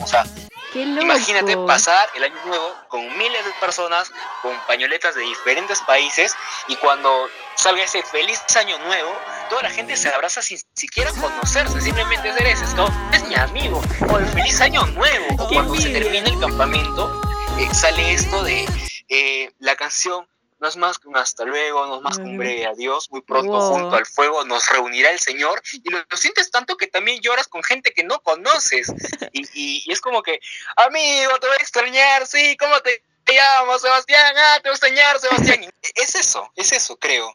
O sea, ¡Qué loco! Imagínate pasar el año nuevo con miles de personas, con pañoletas de diferentes países, y cuando salga ese feliz año nuevo, toda la gente se abraza sin siquiera conocerse, simplemente es eres scout, es mi amigo, o el feliz año nuevo, o ¡Qué cuando se termina el campamento, eh, sale esto de eh, la canción. No es más que un hasta luego, no es más que un breve adiós. Muy pronto, Wow. junto al fuego, nos reunirá el Señor. Y lo, lo sientes tanto que también lloras con gente que no conoces. Y, y- y es como que, amigo, te voy a extrañar, sí, ¿cómo te, te llamas, Sebastián? Ah, te voy a extrañar, Sebastián. Y es eso, es eso, creo.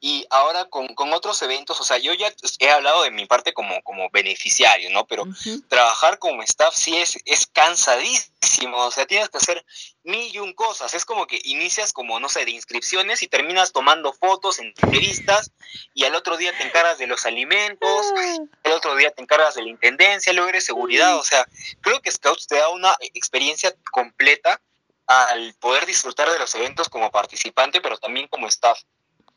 Y ahora con, con, otros eventos, o sea, yo ya he hablado de mi parte como, como beneficiario, ¿no? Pero trabajar como staff sí es, es cansadísimo, o sea, tienes que hacer mil y un cosas. Es como que inicias como, no sé, de inscripciones y terminas tomando fotos, entrevistas, y al otro día te encargas de los alimentos, ah. el otro día te encargas de la intendencia, luego eres seguridad, o sea, creo que Scouts te da una experiencia completa al poder disfrutar de los eventos como participante, pero también como staff,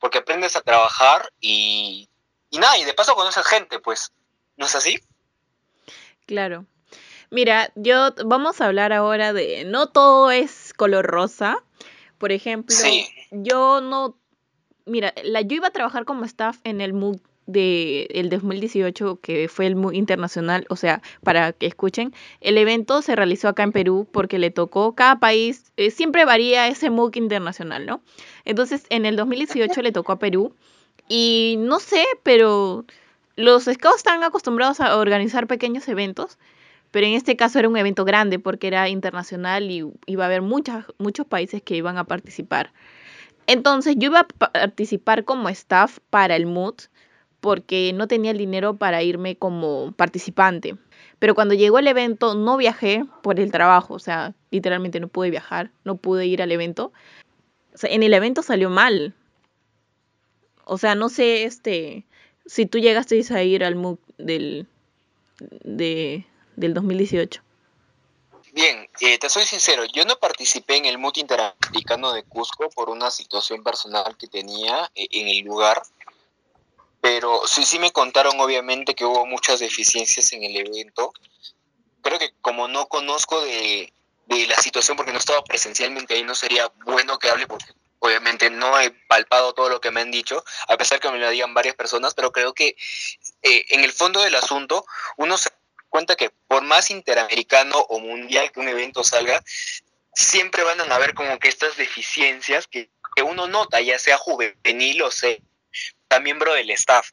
porque aprendes a trabajar y, y nada, y de paso conoces gente, pues, ¿no es así? Claro. Mira, yo vamos a hablar ahora de no todo es color rosa. Por ejemplo, yo no mira, la yo iba a trabajar como staff en el MOOC de el 2018 que fue el MOOC internacional, o sea, para que escuchen, el evento se realizó acá en Perú porque le tocó cada país, eh, siempre varía ese MOOC internacional, ¿no? Entonces, en el 2018 le tocó a Perú y no sé, pero los scouts están acostumbrados a organizar pequeños eventos, pero en este caso era un evento grande porque era internacional y iba a haber muchas, muchos países que iban a participar. Entonces yo iba a participar como staff para el MOOC porque no tenía el dinero para irme como participante. Pero cuando llegó el evento no viajé por el trabajo, o sea, literalmente no pude viajar, no pude ir al evento. En el evento salió mal. O sea, no sé, este, si tú llegaste a ir al MOOC del, de, del 2018. Bien, eh, te soy sincero, yo no participé en el MUT Interamericano de Cusco por una situación personal que tenía eh, en el lugar pero sí, sí me contaron obviamente que hubo muchas deficiencias en el evento. Creo que como no conozco de, la situación porque no estaba presencialmente ahí, no sería bueno que hable porque obviamente no he palpado todo lo que me han dicho, a pesar que me lo digan varias personas, pero creo que eh, en el fondo del asunto uno se cuenta que por más interamericano o mundial que un evento salga, siempre van a haber como que estas deficiencias que, que uno nota, ya sea juvenil o sea miembro del staff.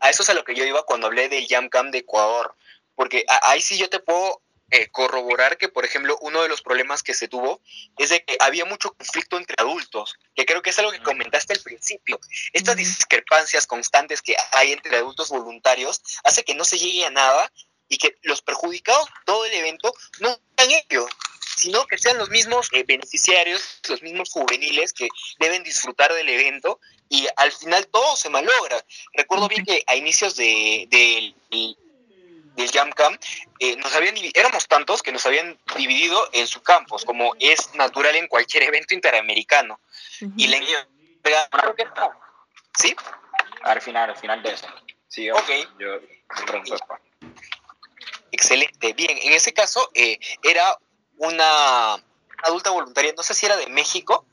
a eso es a lo que yo iba cuando hablé del Camp de Ecuador, porque ahí sí yo te puedo eh, corroborar que, por ejemplo, uno de los problemas que se tuvo es de que había mucho conflicto entre adultos, que creo que es algo que comentaste al principio. Estas discrepancias constantes que hay entre adultos voluntarios hace que no se llegue a nada y que los perjudicados todo el evento no sean ellos, sino que sean los mismos eh, beneficiarios, los mismos juveniles que deben disfrutar del evento y al final todo se malogra. Recuerdo bien que a inicios de, del Jam Camp, eh, nos habían, éramos tantos que nos habían dividido en subcampos, como es natural en cualquier evento interamericano. Y la creo que ¿Sí? Al final, al final de eso. Sí, ok. Yo, Excelente. Bien, en ese caso eh, era una adulta voluntaria, no sé si era de México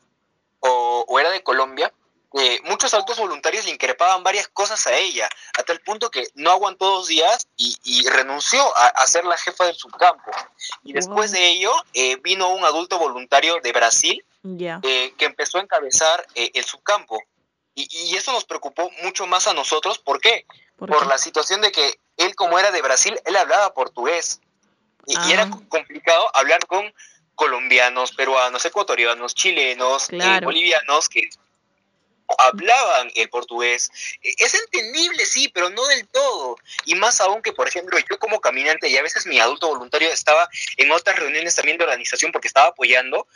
o, o era de Colombia, eh, muchos adultos voluntarios le increpaban varias cosas a ella, a tal punto que no aguantó dos días y, renunció a, ser la jefa del subcampo. Y después de ello eh, vino un adulto voluntario de Brasil eh, que empezó a encabezar el subcampo. Y, eso nos preocupó mucho más a nosotros. ¿Por qué? ¿Por, la situación de que él, como era de Brasil, él hablaba portugués. Y, era ah. complicado hablar con colombianos, peruanos, ecuatorianos, chilenos, bolivianos, que hablaban el portugués. E, es entendible, sí, pero no del todo. Y más aún que, por ejemplo, yo como caminante y a veces mi adulto voluntario estaba en otras reuniones también de organización porque estaba apoyando,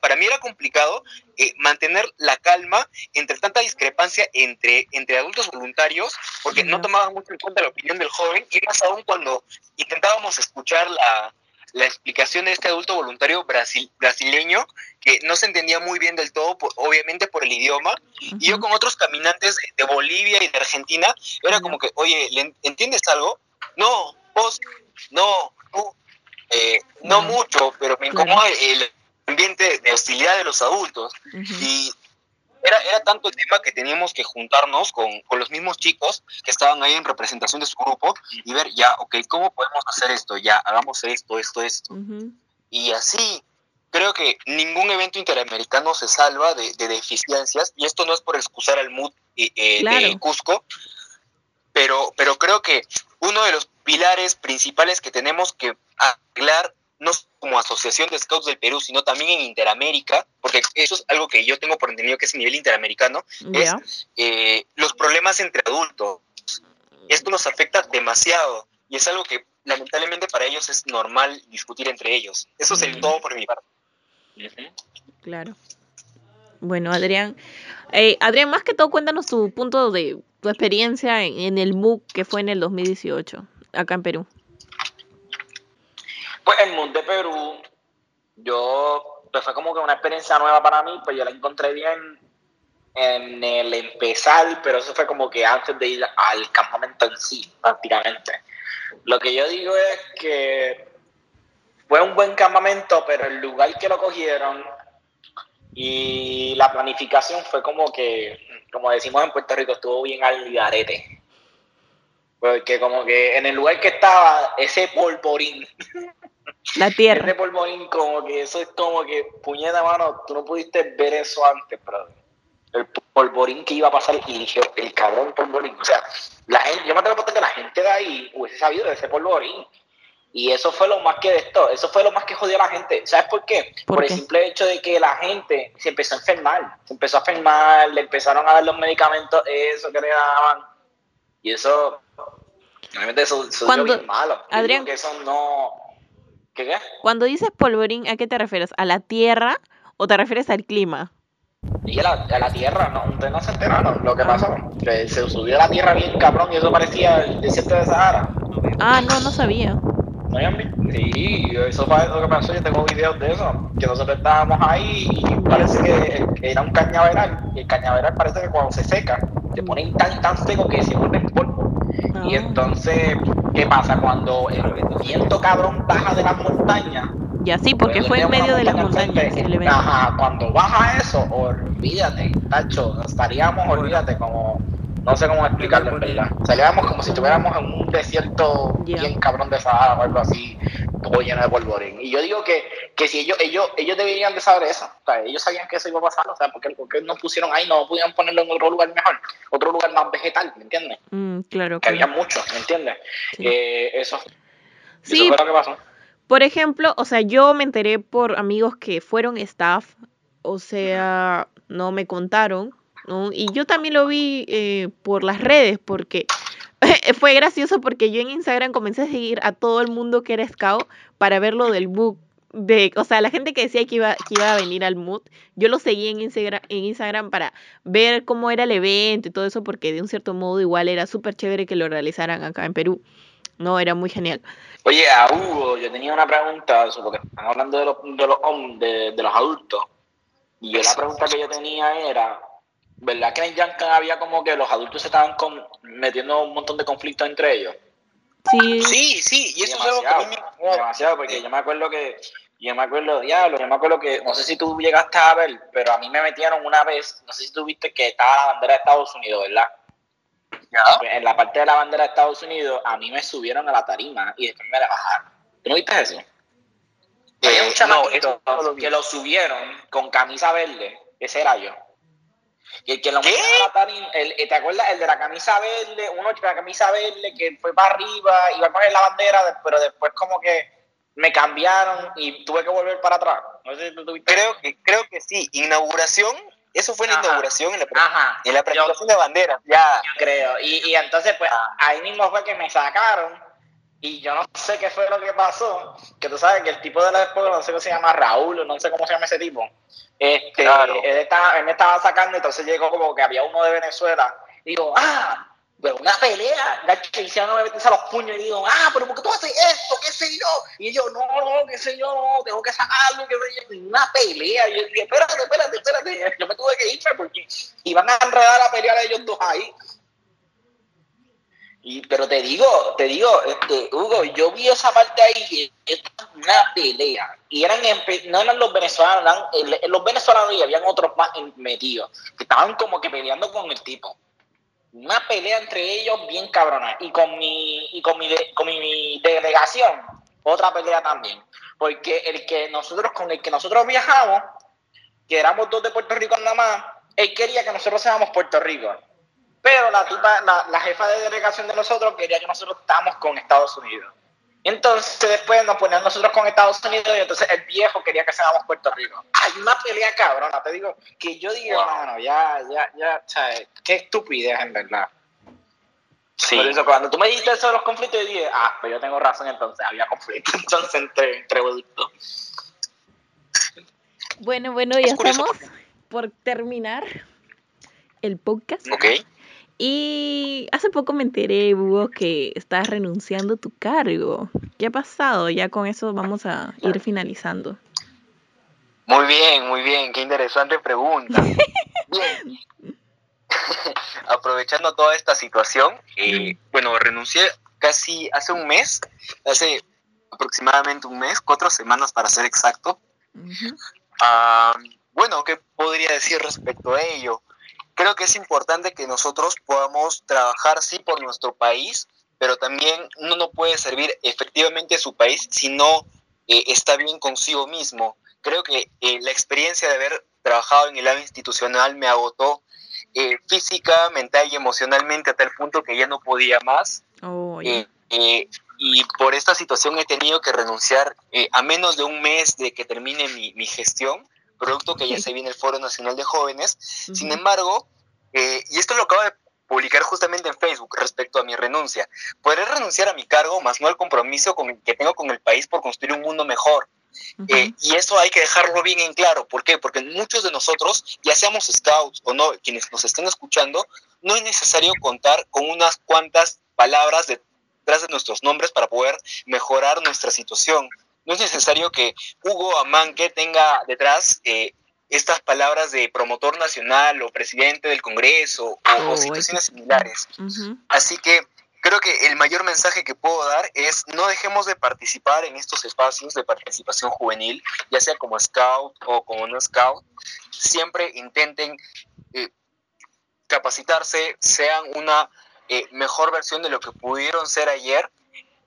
para mí era complicado eh, mantener la calma entre tanta discrepancia entre, entre adultos voluntarios, porque no tomaban mucho en cuenta la opinión del joven, y más aún cuando intentábamos escuchar la, la explicación de este adulto voluntario brasil, brasileño que no se entendía muy bien del todo, obviamente por el idioma, y yo con otros caminantes de, Bolivia y de Argentina, era como que, oye, ¿entiendes algo? No, vos, no, no, eh, no mucho, pero me incomoda el ambiente de hostilidad de los adultos. Y era, era tanto el tema que teníamos que juntarnos con, los mismos chicos que estaban ahí en representación de su grupo y ver, ya, ok, ¿cómo podemos hacer esto? Ya, hagamos esto, esto, esto. Y así, creo que ningún evento interamericano se salva de, de, y esto no es por excusar al MUD eh, eh, de Cusco, pero, pero creo que uno de los pilares principales que tenemos que arreglar no como Asociación de Scouts del Perú, sino también en Interamérica, porque eso es algo que yo tengo por entendido que es a nivel interamericano, es eh, los problemas entre adultos. Esto los afecta demasiado y es algo que lamentablemente para ellos es normal discutir entre ellos. Eso es el todo por mi parte. Claro. Bueno, Adrián. Eh, Adrián, más que todo, cuéntanos tu punto de tu experiencia en, en el MOOC que fue en el 2018, acá en Perú. Pues el Moon de Perú, yo, pues fue como que una experiencia nueva para mí, pues yo la encontré bien en el empezar, pero eso fue como que antes de ir al campamento en sí, prácticamente. Lo que yo digo es que fue un buen campamento, pero el lugar que lo cogieron y la planificación fue como que, como decimos en Puerto Rico, estuvo bien al garete. Porque como que en el lugar que estaba, ese polvorín La ese tierra. polvorín, como que eso es como que, puñeta, mano, tú no pudiste ver eso antes, brother. El polvorín que iba a pasar y dije, el cabrón polvorín. O sea, la gente, yo me atrevo a que la gente de ahí hubiese sabido de ese polvorín. Y eso fue lo más que de esto, eso fue lo más que jodió a la gente. ¿Sabes por qué? ¿Por Por, qué? el simple hecho de que la gente se empezó a enfermar. Se empezó a enfermar, le empezaron a dar los medicamentos, eso que le daban. Y eso, realmente eso, eso Cuando- malo. Adrián- que eso no. ¿Qué qué? Cuando dices polvorín, ¿a qué te refieres? ¿A la tierra o te refieres al clima? Y a la, a la tierra, ¿no? Ustedes no se enteraron lo que pasó. Que se subió a la tierra bien cabrón y eso parecía el desierto de Sahara. Ah, no, no sabía. Sí, eso fue lo que pasó. Yo tengo videos de eso. Que nosotros estábamos ahí y parece que, que era un cañaveral. Y el cañaveral parece que cuando se seca, se pone tan, tan seco que se vuelve polvo. Y Ah, entonces, ¿qué pasa? Cuando el viento cabrón baja de las montañas, ya sí, porque Cuando fue en medio de las montañas. Ajá, cuando baja eso, olvídate, Tacho, estaríamos, olvídate, como, no sé cómo explicarlo en verdad. Estaríamos como si estuviéramos en un desierto bien cabrón de Sahara o algo así, todo lleno de polvorín. Y yo digo que, que si ellos, ellos, ellos deberían de saber eso, o sea, ellos sabían que eso iba a pasar, o sea, porque, porque nos pusieron ahí, no pudieron ponerlo en otro lugar mejor, otro lugar más vegetal, ¿me entiendes? Mm, claro, Que había claro. mucho, ¿me entiendes? Sí. Eh, eso, Sí, eso fue lo que pasó. Por ejemplo, o sea, yo me enteré por amigos que fueron staff, o sea, no me contaron, ¿no? Y yo también lo vi eh, por las redes, porque fue gracioso porque yo en Instagram comencé a seguir a todo el mundo que era scout para ver lo del book. De, o sea, la gente que decía que iba, que iba a venir al mood, yo lo seguí en Instagram, en Instagram para ver cómo era el evento y todo eso, porque de un cierto modo igual era súper chévere que lo realizaran acá en Perú. No, era muy genial. Oye, a Hugo, yo tenía una pregunta, porque están hablando de los, de los, de, los adultos. Y yo la pregunta que yo tenía era, ¿verdad que en Yankan había como que los adultos se estaban metiendo un montón de conflictos entre ellos? Sí, Sí, sí, y eso es algo que a mí demasiado, me... demasiado, porque yo me acuerdo que, yo me acuerdo, diablo, yo me acuerdo que, no sé si tú llegaste a ver, pero a mí me metieron una vez, no sé si tú viste que estaba la bandera de Estados Unidos, ¿verdad? Ya. Pues, en la parte de la bandera de Estados Unidos, a mí me subieron a la tarima y después me la bajaron. ¿Tú no viste eso? Había Eh, un no, eso no que lo subieron con camisa verde, ese era yo. Y el que lo ¿Qué? metió a la tarima, el, ¿te acuerdas? El de la camisa verde, uno de la camisa verde que fue para arriba, iba a coger la bandera, de- pero después como que me cambiaron y tuve que volver para atrás. No sé si tú tuviste Creo que, creo que sí. Inauguración, eso fue en la inauguración, en la, Ajá. en la Yo- presentación de banderas. Ya. creo. Y, y entonces, pues, ahí mismo fue que me sacaron. Y yo no sé qué fue lo que pasó. Que tú sabes que el tipo de la escuela, no sé cómo se llama, Raúl, no sé cómo se llama ese tipo. Este, Claro. él, estaba, él me estaba sacando, entonces llegó como que había uno de Venezuela. Y digo, ah, pero una pelea. Gacho, y no me metes a los puños y digo, ah, pero ¿por qué tú haces esto? ¿Qué sé yo? Y yo, no, no, qué sé yo, no, tengo que sacarlo, qué sé yo. Y una pelea. Y yo dije, espérate, espérate, espérate. Yo me tuve que irme porque iban a enredar la pelea de ellos dos ahí. Y, pero te digo, te digo, este, Hugo, yo vi esa parte ahí es una pelea. Y eran no eran los venezolanos, los venezolanos y habían otros más metidos. Que estaban como que peleando con el tipo. Una pelea entre ellos bien cabrona. Y con mi, y con mi, con mi, mi delegación, otra pelea también. Porque el que nosotros, con el que nosotros viajamos, que éramos dos de Puerto Rico nada más, él quería que nosotros seamos Puerto Rico. Pero la, tipa, la, la jefa de delegación de nosotros quería que nosotros estábamos con Estados Unidos. Entonces después nos ponían nosotros con Estados Unidos y entonces el viejo quería que seamos Puerto Rico. Hay una pelea cabrona, te digo, que yo digo, hermano, ya, ya, ya, ¿sabes? Qué estupidez en verdad. Sí. Por eso cuando tú me dijiste eso de los conflictos, yo dije, ah, pues yo tengo razón entonces, había conflicto entonces entre, entre. Bueno, bueno, ya Es estamos por terminar el podcast. Ok. Y hace poco me enteré, Hugo, que estás renunciando a tu cargo. ¿Qué ha pasado? Ya con eso vamos a ir finalizando. Muy bien, muy bien, qué interesante pregunta. Bien. Aprovechando toda esta situación, eh, bueno, renuncié casi hace un mes, hace aproximadamente un mes, cuatro semanas para ser exacto. Ah, bueno, ¿qué podría decir respecto a ello? Creo que es importante que nosotros podamos trabajar, sí, por nuestro país, pero también uno no puede servir efectivamente a su país si no eh, está bien consigo mismo. Creo que eh, la experiencia de haber trabajado en el área institucional me agotó eh, física, mental y emocionalmente a tal punto que ya no podía más. Oh, ya. Eh, eh, y por esta situación he tenido que renunciar eh, a menos de un mes de que termine mi, mi gestión, producto que ya se viene el Foro Nacional de Jóvenes. Sin Ujú. embargo, eh, y esto lo acabo de publicar justamente en Facebook respecto a mi renuncia, podré renunciar a mi cargo, más no al compromiso con, que tengo con el país por construir un mundo mejor. Ujú. Eh, y eso hay que dejarlo bien en claro. ¿Por qué? Porque muchos de nosotros, ya seamos scouts o no, quienes nos estén escuchando, no es necesario contar con unas cuantas palabras detrás de nuestros nombres para poder mejorar nuestra situación. No es necesario que Hugo Amanque tenga detrás eh, estas palabras de promotor nacional o presidente del Congreso o, o Oh, situaciones similares. Así que creo que el mayor mensaje que puedo dar es no dejemos de participar en estos espacios de participación juvenil, ya sea como scout o como no scout. Siempre intenten eh, capacitarse, sean una eh, mejor versión de lo que pudieron ser ayer.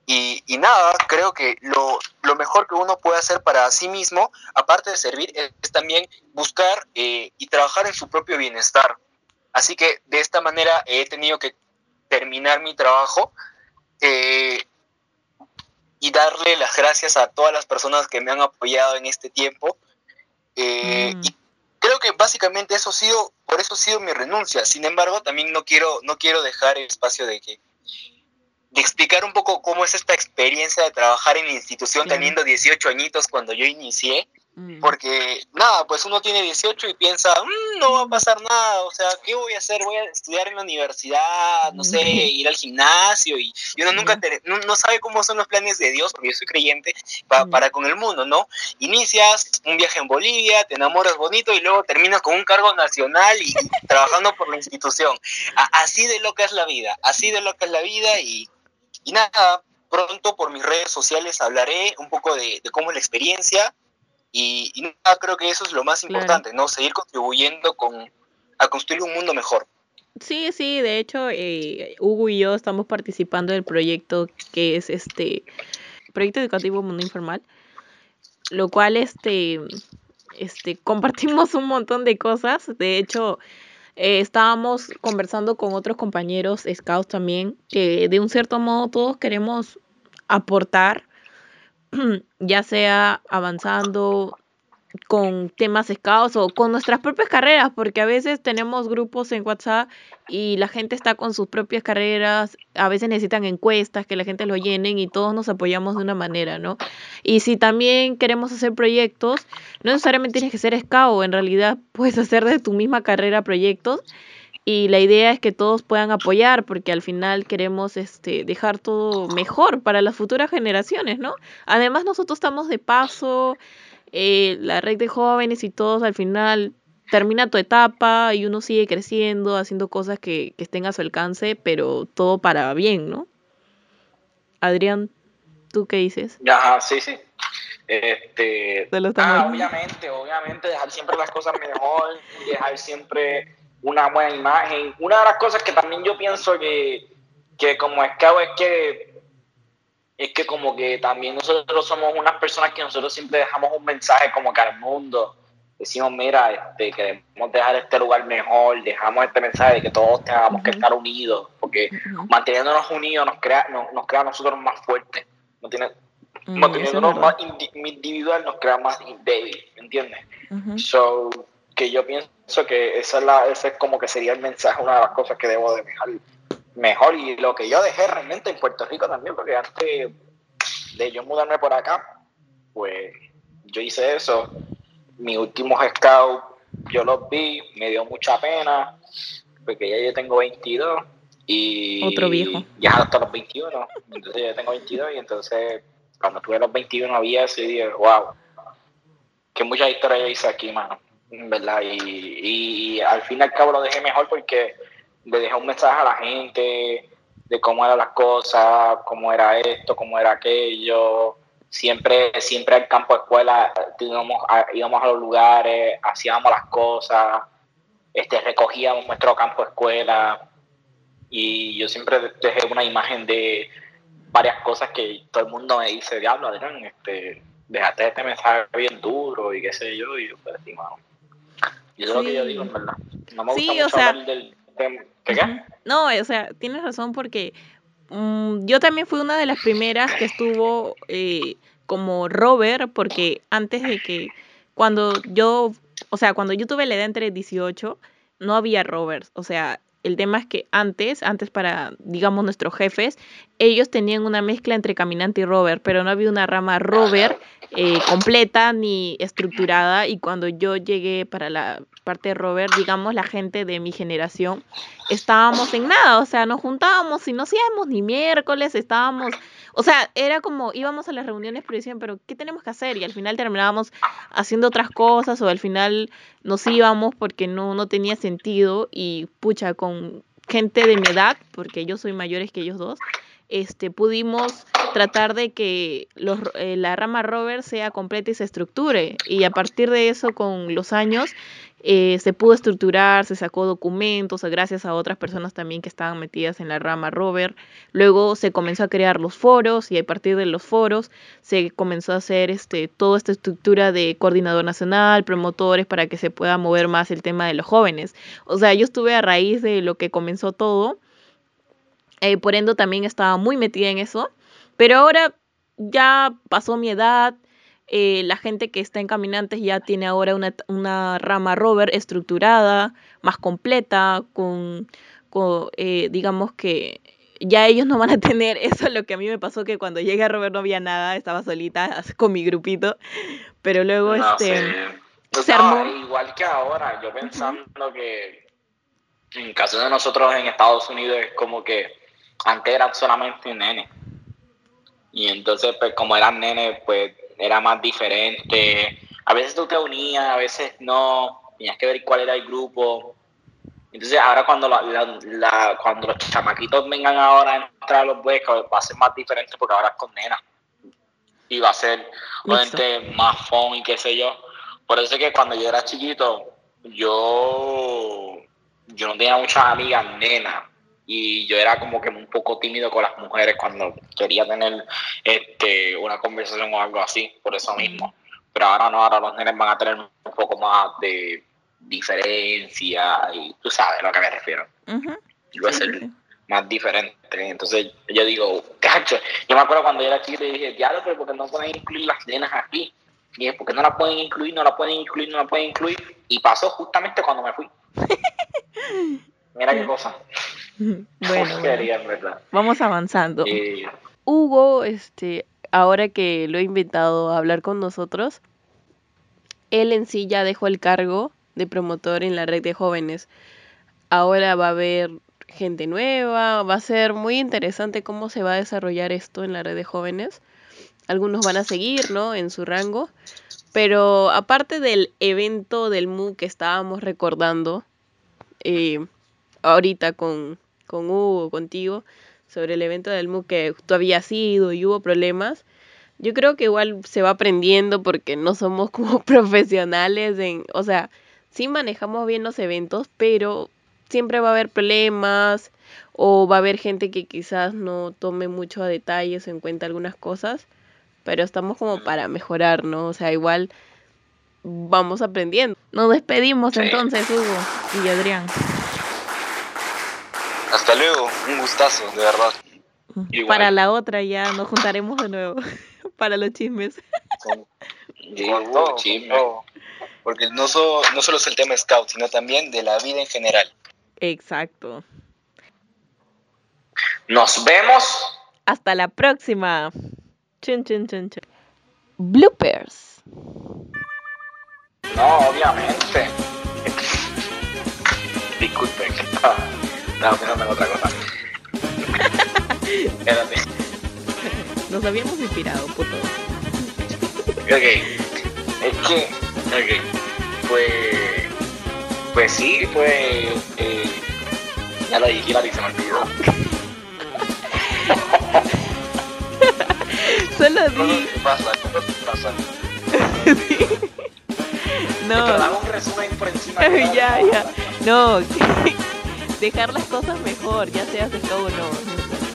Y, y nada, creo que lo, lo mejor que uno puede hacer para sí mismo, aparte de servir, es, es también buscar eh, y trabajar en su propio bienestar. Así que de esta manera he tenido que terminar mi trabajo eh, y darle las gracias a todas las personas que me han apoyado en este tiempo. Eh, Mm. Y creo que básicamente eso ha sido, por eso ha sido mi renuncia. Sin embargo, también no quiero, no quiero dejar el espacio de que de explicar un poco cómo es esta experiencia de trabajar en la institución Claro. teniendo 18 añitos cuando yo inicié. Mm. Porque, nada, pues uno tiene 18 y piensa, "Mm, no va a pasar nada, o sea, ¿qué voy a hacer? Voy a estudiar en la universidad, no sé, ir al gimnasio, y, y uno nunca te- no, no sabe cómo son los planes de Dios, porque yo soy creyente, pa- para con el mundo, ¿no? Inicias un viaje en Bolivia, te enamoras bonito y luego terminas con un cargo nacional y, y trabajando por la institución. A- así de loca es la vida, así de loca es la vida y, y nada, pronto por mis redes sociales hablaré un poco de, de cómo es la experiencia y, y nada, creo que eso es lo más Claro. importante, ¿no? Seguir contribuyendo con, a construir un mundo mejor. Sí, sí, de hecho, eh, Hugo y yo estamos participando del proyecto que es este Proyecto Educativo Mundo Informal, lo cual este, este, compartimos un montón de cosas. De hecho, eh, estábamos conversando con otros compañeros scouts también, que de un cierto modo todos queremos aportar, ya sea avanzando con temas scouts o con nuestras propias carreras, porque a veces tenemos grupos en WhatsApp y la gente está con sus propias carreras, a veces necesitan encuestas que la gente lo llenen y todos nos apoyamos de una manera, ¿no? Y si también queremos hacer proyectos, no necesariamente tienes que ser scout, en realidad puedes hacer de tu misma carrera proyectos y la idea es que todos puedan apoyar porque al final queremos este dejar todo mejor para las futuras generaciones, ¿no? Además nosotros estamos de paso, eh, la red de jóvenes y todos al final termina tu etapa y uno sigue creciendo, haciendo cosas que, que estén a su alcance, pero todo para bien, ¿no? Adrián, ¿tú qué dices? Ajá, sí, sí. Este, ah, obviamente, obviamente, dejar siempre las cosas mejor, dejar siempre una buena imagen. Una de las cosas que también yo pienso que, que como scout es que es que como que también nosotros somos unas personas que nosotros siempre dejamos un mensaje como que al mundo. Decimos, mira, este, queremos dejar este lugar mejor, dejamos este mensaje de que todos tengamos que estar unidos, porque manteniéndonos unidos nos crea, nos, nos crea a nosotros más fuertes. No tiene, Mm, manteniéndonos más indi- individual nos crea más débil, ¿entiendes? So, que yo pienso que esa es, la, ese es como que sería el mensaje, una de las cosas que debo de dejar mejor y lo que yo dejé realmente en Puerto Rico también, porque antes de yo mudarme por acá, pues yo hice eso. Mis últimos scouts yo los vi, me dio mucha pena, porque ya yo tengo 22 y Otro viejo. ya hasta los 21, entonces yo tengo 22 y entonces cuando tuve los 21 había y dije, wow, que muchas historias yo hice aquí, mano, ¿verdad? Y, y al fin y al cabo lo dejé mejor porque le dejé un mensaje a la gente de cómo eran las cosas, cómo era esto, cómo era aquello. Siempre, siempre al campo de escuela íbamos a, íbamos a los lugares, hacíamos las cosas, este, recogíamos nuestro campo de escuela y yo siempre dejé una imagen de varias cosas que todo el mundo me dice, diablo, Adrián, este, déjate este mensaje bien duro y qué sé yo, y yo, pues, sí, mano. Y eso es lo que yo Sí. digo, en verdad. No me Sí, gusta o mucho sea- hablar del. No, o sea, tienes razón porque mm, yo también fui una de las primeras que estuvo eh, como rover porque antes de que cuando yo, o sea, cuando yo tuve la edad entre 18, no había rovers, o sea, el tema es que antes, antes para, digamos, nuestros jefes, ellos tenían una mezcla entre caminante y rover, pero no había una rama rover eh, completa ni estructurada. Y cuando yo llegué para la parte de rover, digamos, la gente de mi generación, estábamos en nada, o sea, nos juntábamos y no hacíamos ni miércoles, estábamos, o sea, era como íbamos a las reuniones pero decían, pero ¿qué tenemos que hacer? Y al final terminábamos haciendo otras cosas o al final nos íbamos porque no, no tenía sentido y pucha, con gente de mi edad, porque yo soy mayores que ellos dos, este, pudimos tratar de que los, eh, la rama rover sea completa y se estructure. Y a partir de eso, con los años, eh, se pudo estructurar, se sacó documentos, gracias a otras personas también que estaban metidas en la rama rover. Luego se comenzó a crear los foros y a partir de los foros se comenzó a hacer este, toda esta estructura de coordinador nacional, promotores, para que se pueda mover más el tema de los jóvenes. O sea, yo estuve a raíz de lo que comenzó todo. Eh, por ende, también estaba muy metida en eso. Pero ahora ya pasó mi edad. Eh, la gente que está en Caminantes ya tiene ahora una, una rama rover estructurada, más completa, con, con eh, digamos que ya ellos no van a tener eso es lo que a mí me pasó que cuando llegué a Rover no había nada, estaba solita con mi grupito, pero luego No, este sí. se No, armó. igual que ahora, yo pensando que en caso de nosotros en Estados Unidos es como que antes eran solamente nenes. Y entonces, pues como eran nenes, pues era más diferente. A veces tú te unías, a veces no. Tenías que ver cuál era el grupo. Entonces ahora cuando, la, la- la- cuando los chamaquitos vengan ahora a entrar a los huecos, va a ser más diferente porque ahora es con nenas. Y va a ser obviamente más fun y qué sé yo. Por eso es que cuando yo era chiquito, yo, yo no tenía muchas amigas nenas. Y yo era como que un poco tímido con las mujeres cuando quería tener este, una conversación o algo así, por eso mismo. Pero ahora no, ahora los nenes van a tener un poco más de diferencia y tú sabes a lo que me refiero. Ujú, Y va a sí, ser sí, más diferente. Entonces yo digo, cacho, yo me acuerdo cuando yo era chiquito y dije, diablo, pero ¿por qué no pueden incluir las nenas aquí? Y dije, ¿por qué no la pueden incluir? No la pueden incluir, no la pueden incluir. Y pasó justamente cuando me fui. Mira qué cosa. Bueno, bueno, vamos avanzando. Hugo, este, ahora que lo he invitado a hablar con nosotros, él en sí ya dejó el cargo de promotor en la red de jóvenes. Ahora va a haber gente nueva, va a ser muy interesante cómo se va a desarrollar esto en la red de jóvenes. Algunos van a seguir, ¿no? En su rango. Pero aparte del evento del MU que estábamos recordando eh, ahorita con, con Hugo, contigo, sobre el evento del MU que tú habías ido y hubo problemas, yo creo que igual se va aprendiendo porque no somos como profesionales en, o sea, sí manejamos bien los eventos, pero siempre va a haber problemas o va a haber gente que quizás no tome mucho a detalles o en cuenta algunas cosas, pero estamos como para mejorar, ¿no? O sea, igual vamos aprendiendo. Nos despedimos Sí. entonces, Hugo y Adrián. Hasta luego, un gustazo, de verdad. Igual. Para la otra ya nos juntaremos de nuevo. Para los chismes. Con con chisme. todo. Porque no, so- no solo es el tema scout, sino también de la vida en general. Exacto. Nos vemos. Hasta la próxima. Chun, chun, chun, chun. Bloopers. No, obviamente. Disculpen. No, pensando en otra cosa. Espérate. Nos habíamos inspirado, puto. Ok. Es que. Ok. Pues. Pues sí, fue. eh, ya lo dije, la se me olvidó. Solo di. que cosas que pasan. No. Pero dame un resumen por encima. ya, ya. No. Dejar las cosas mejor, ya seas de o no.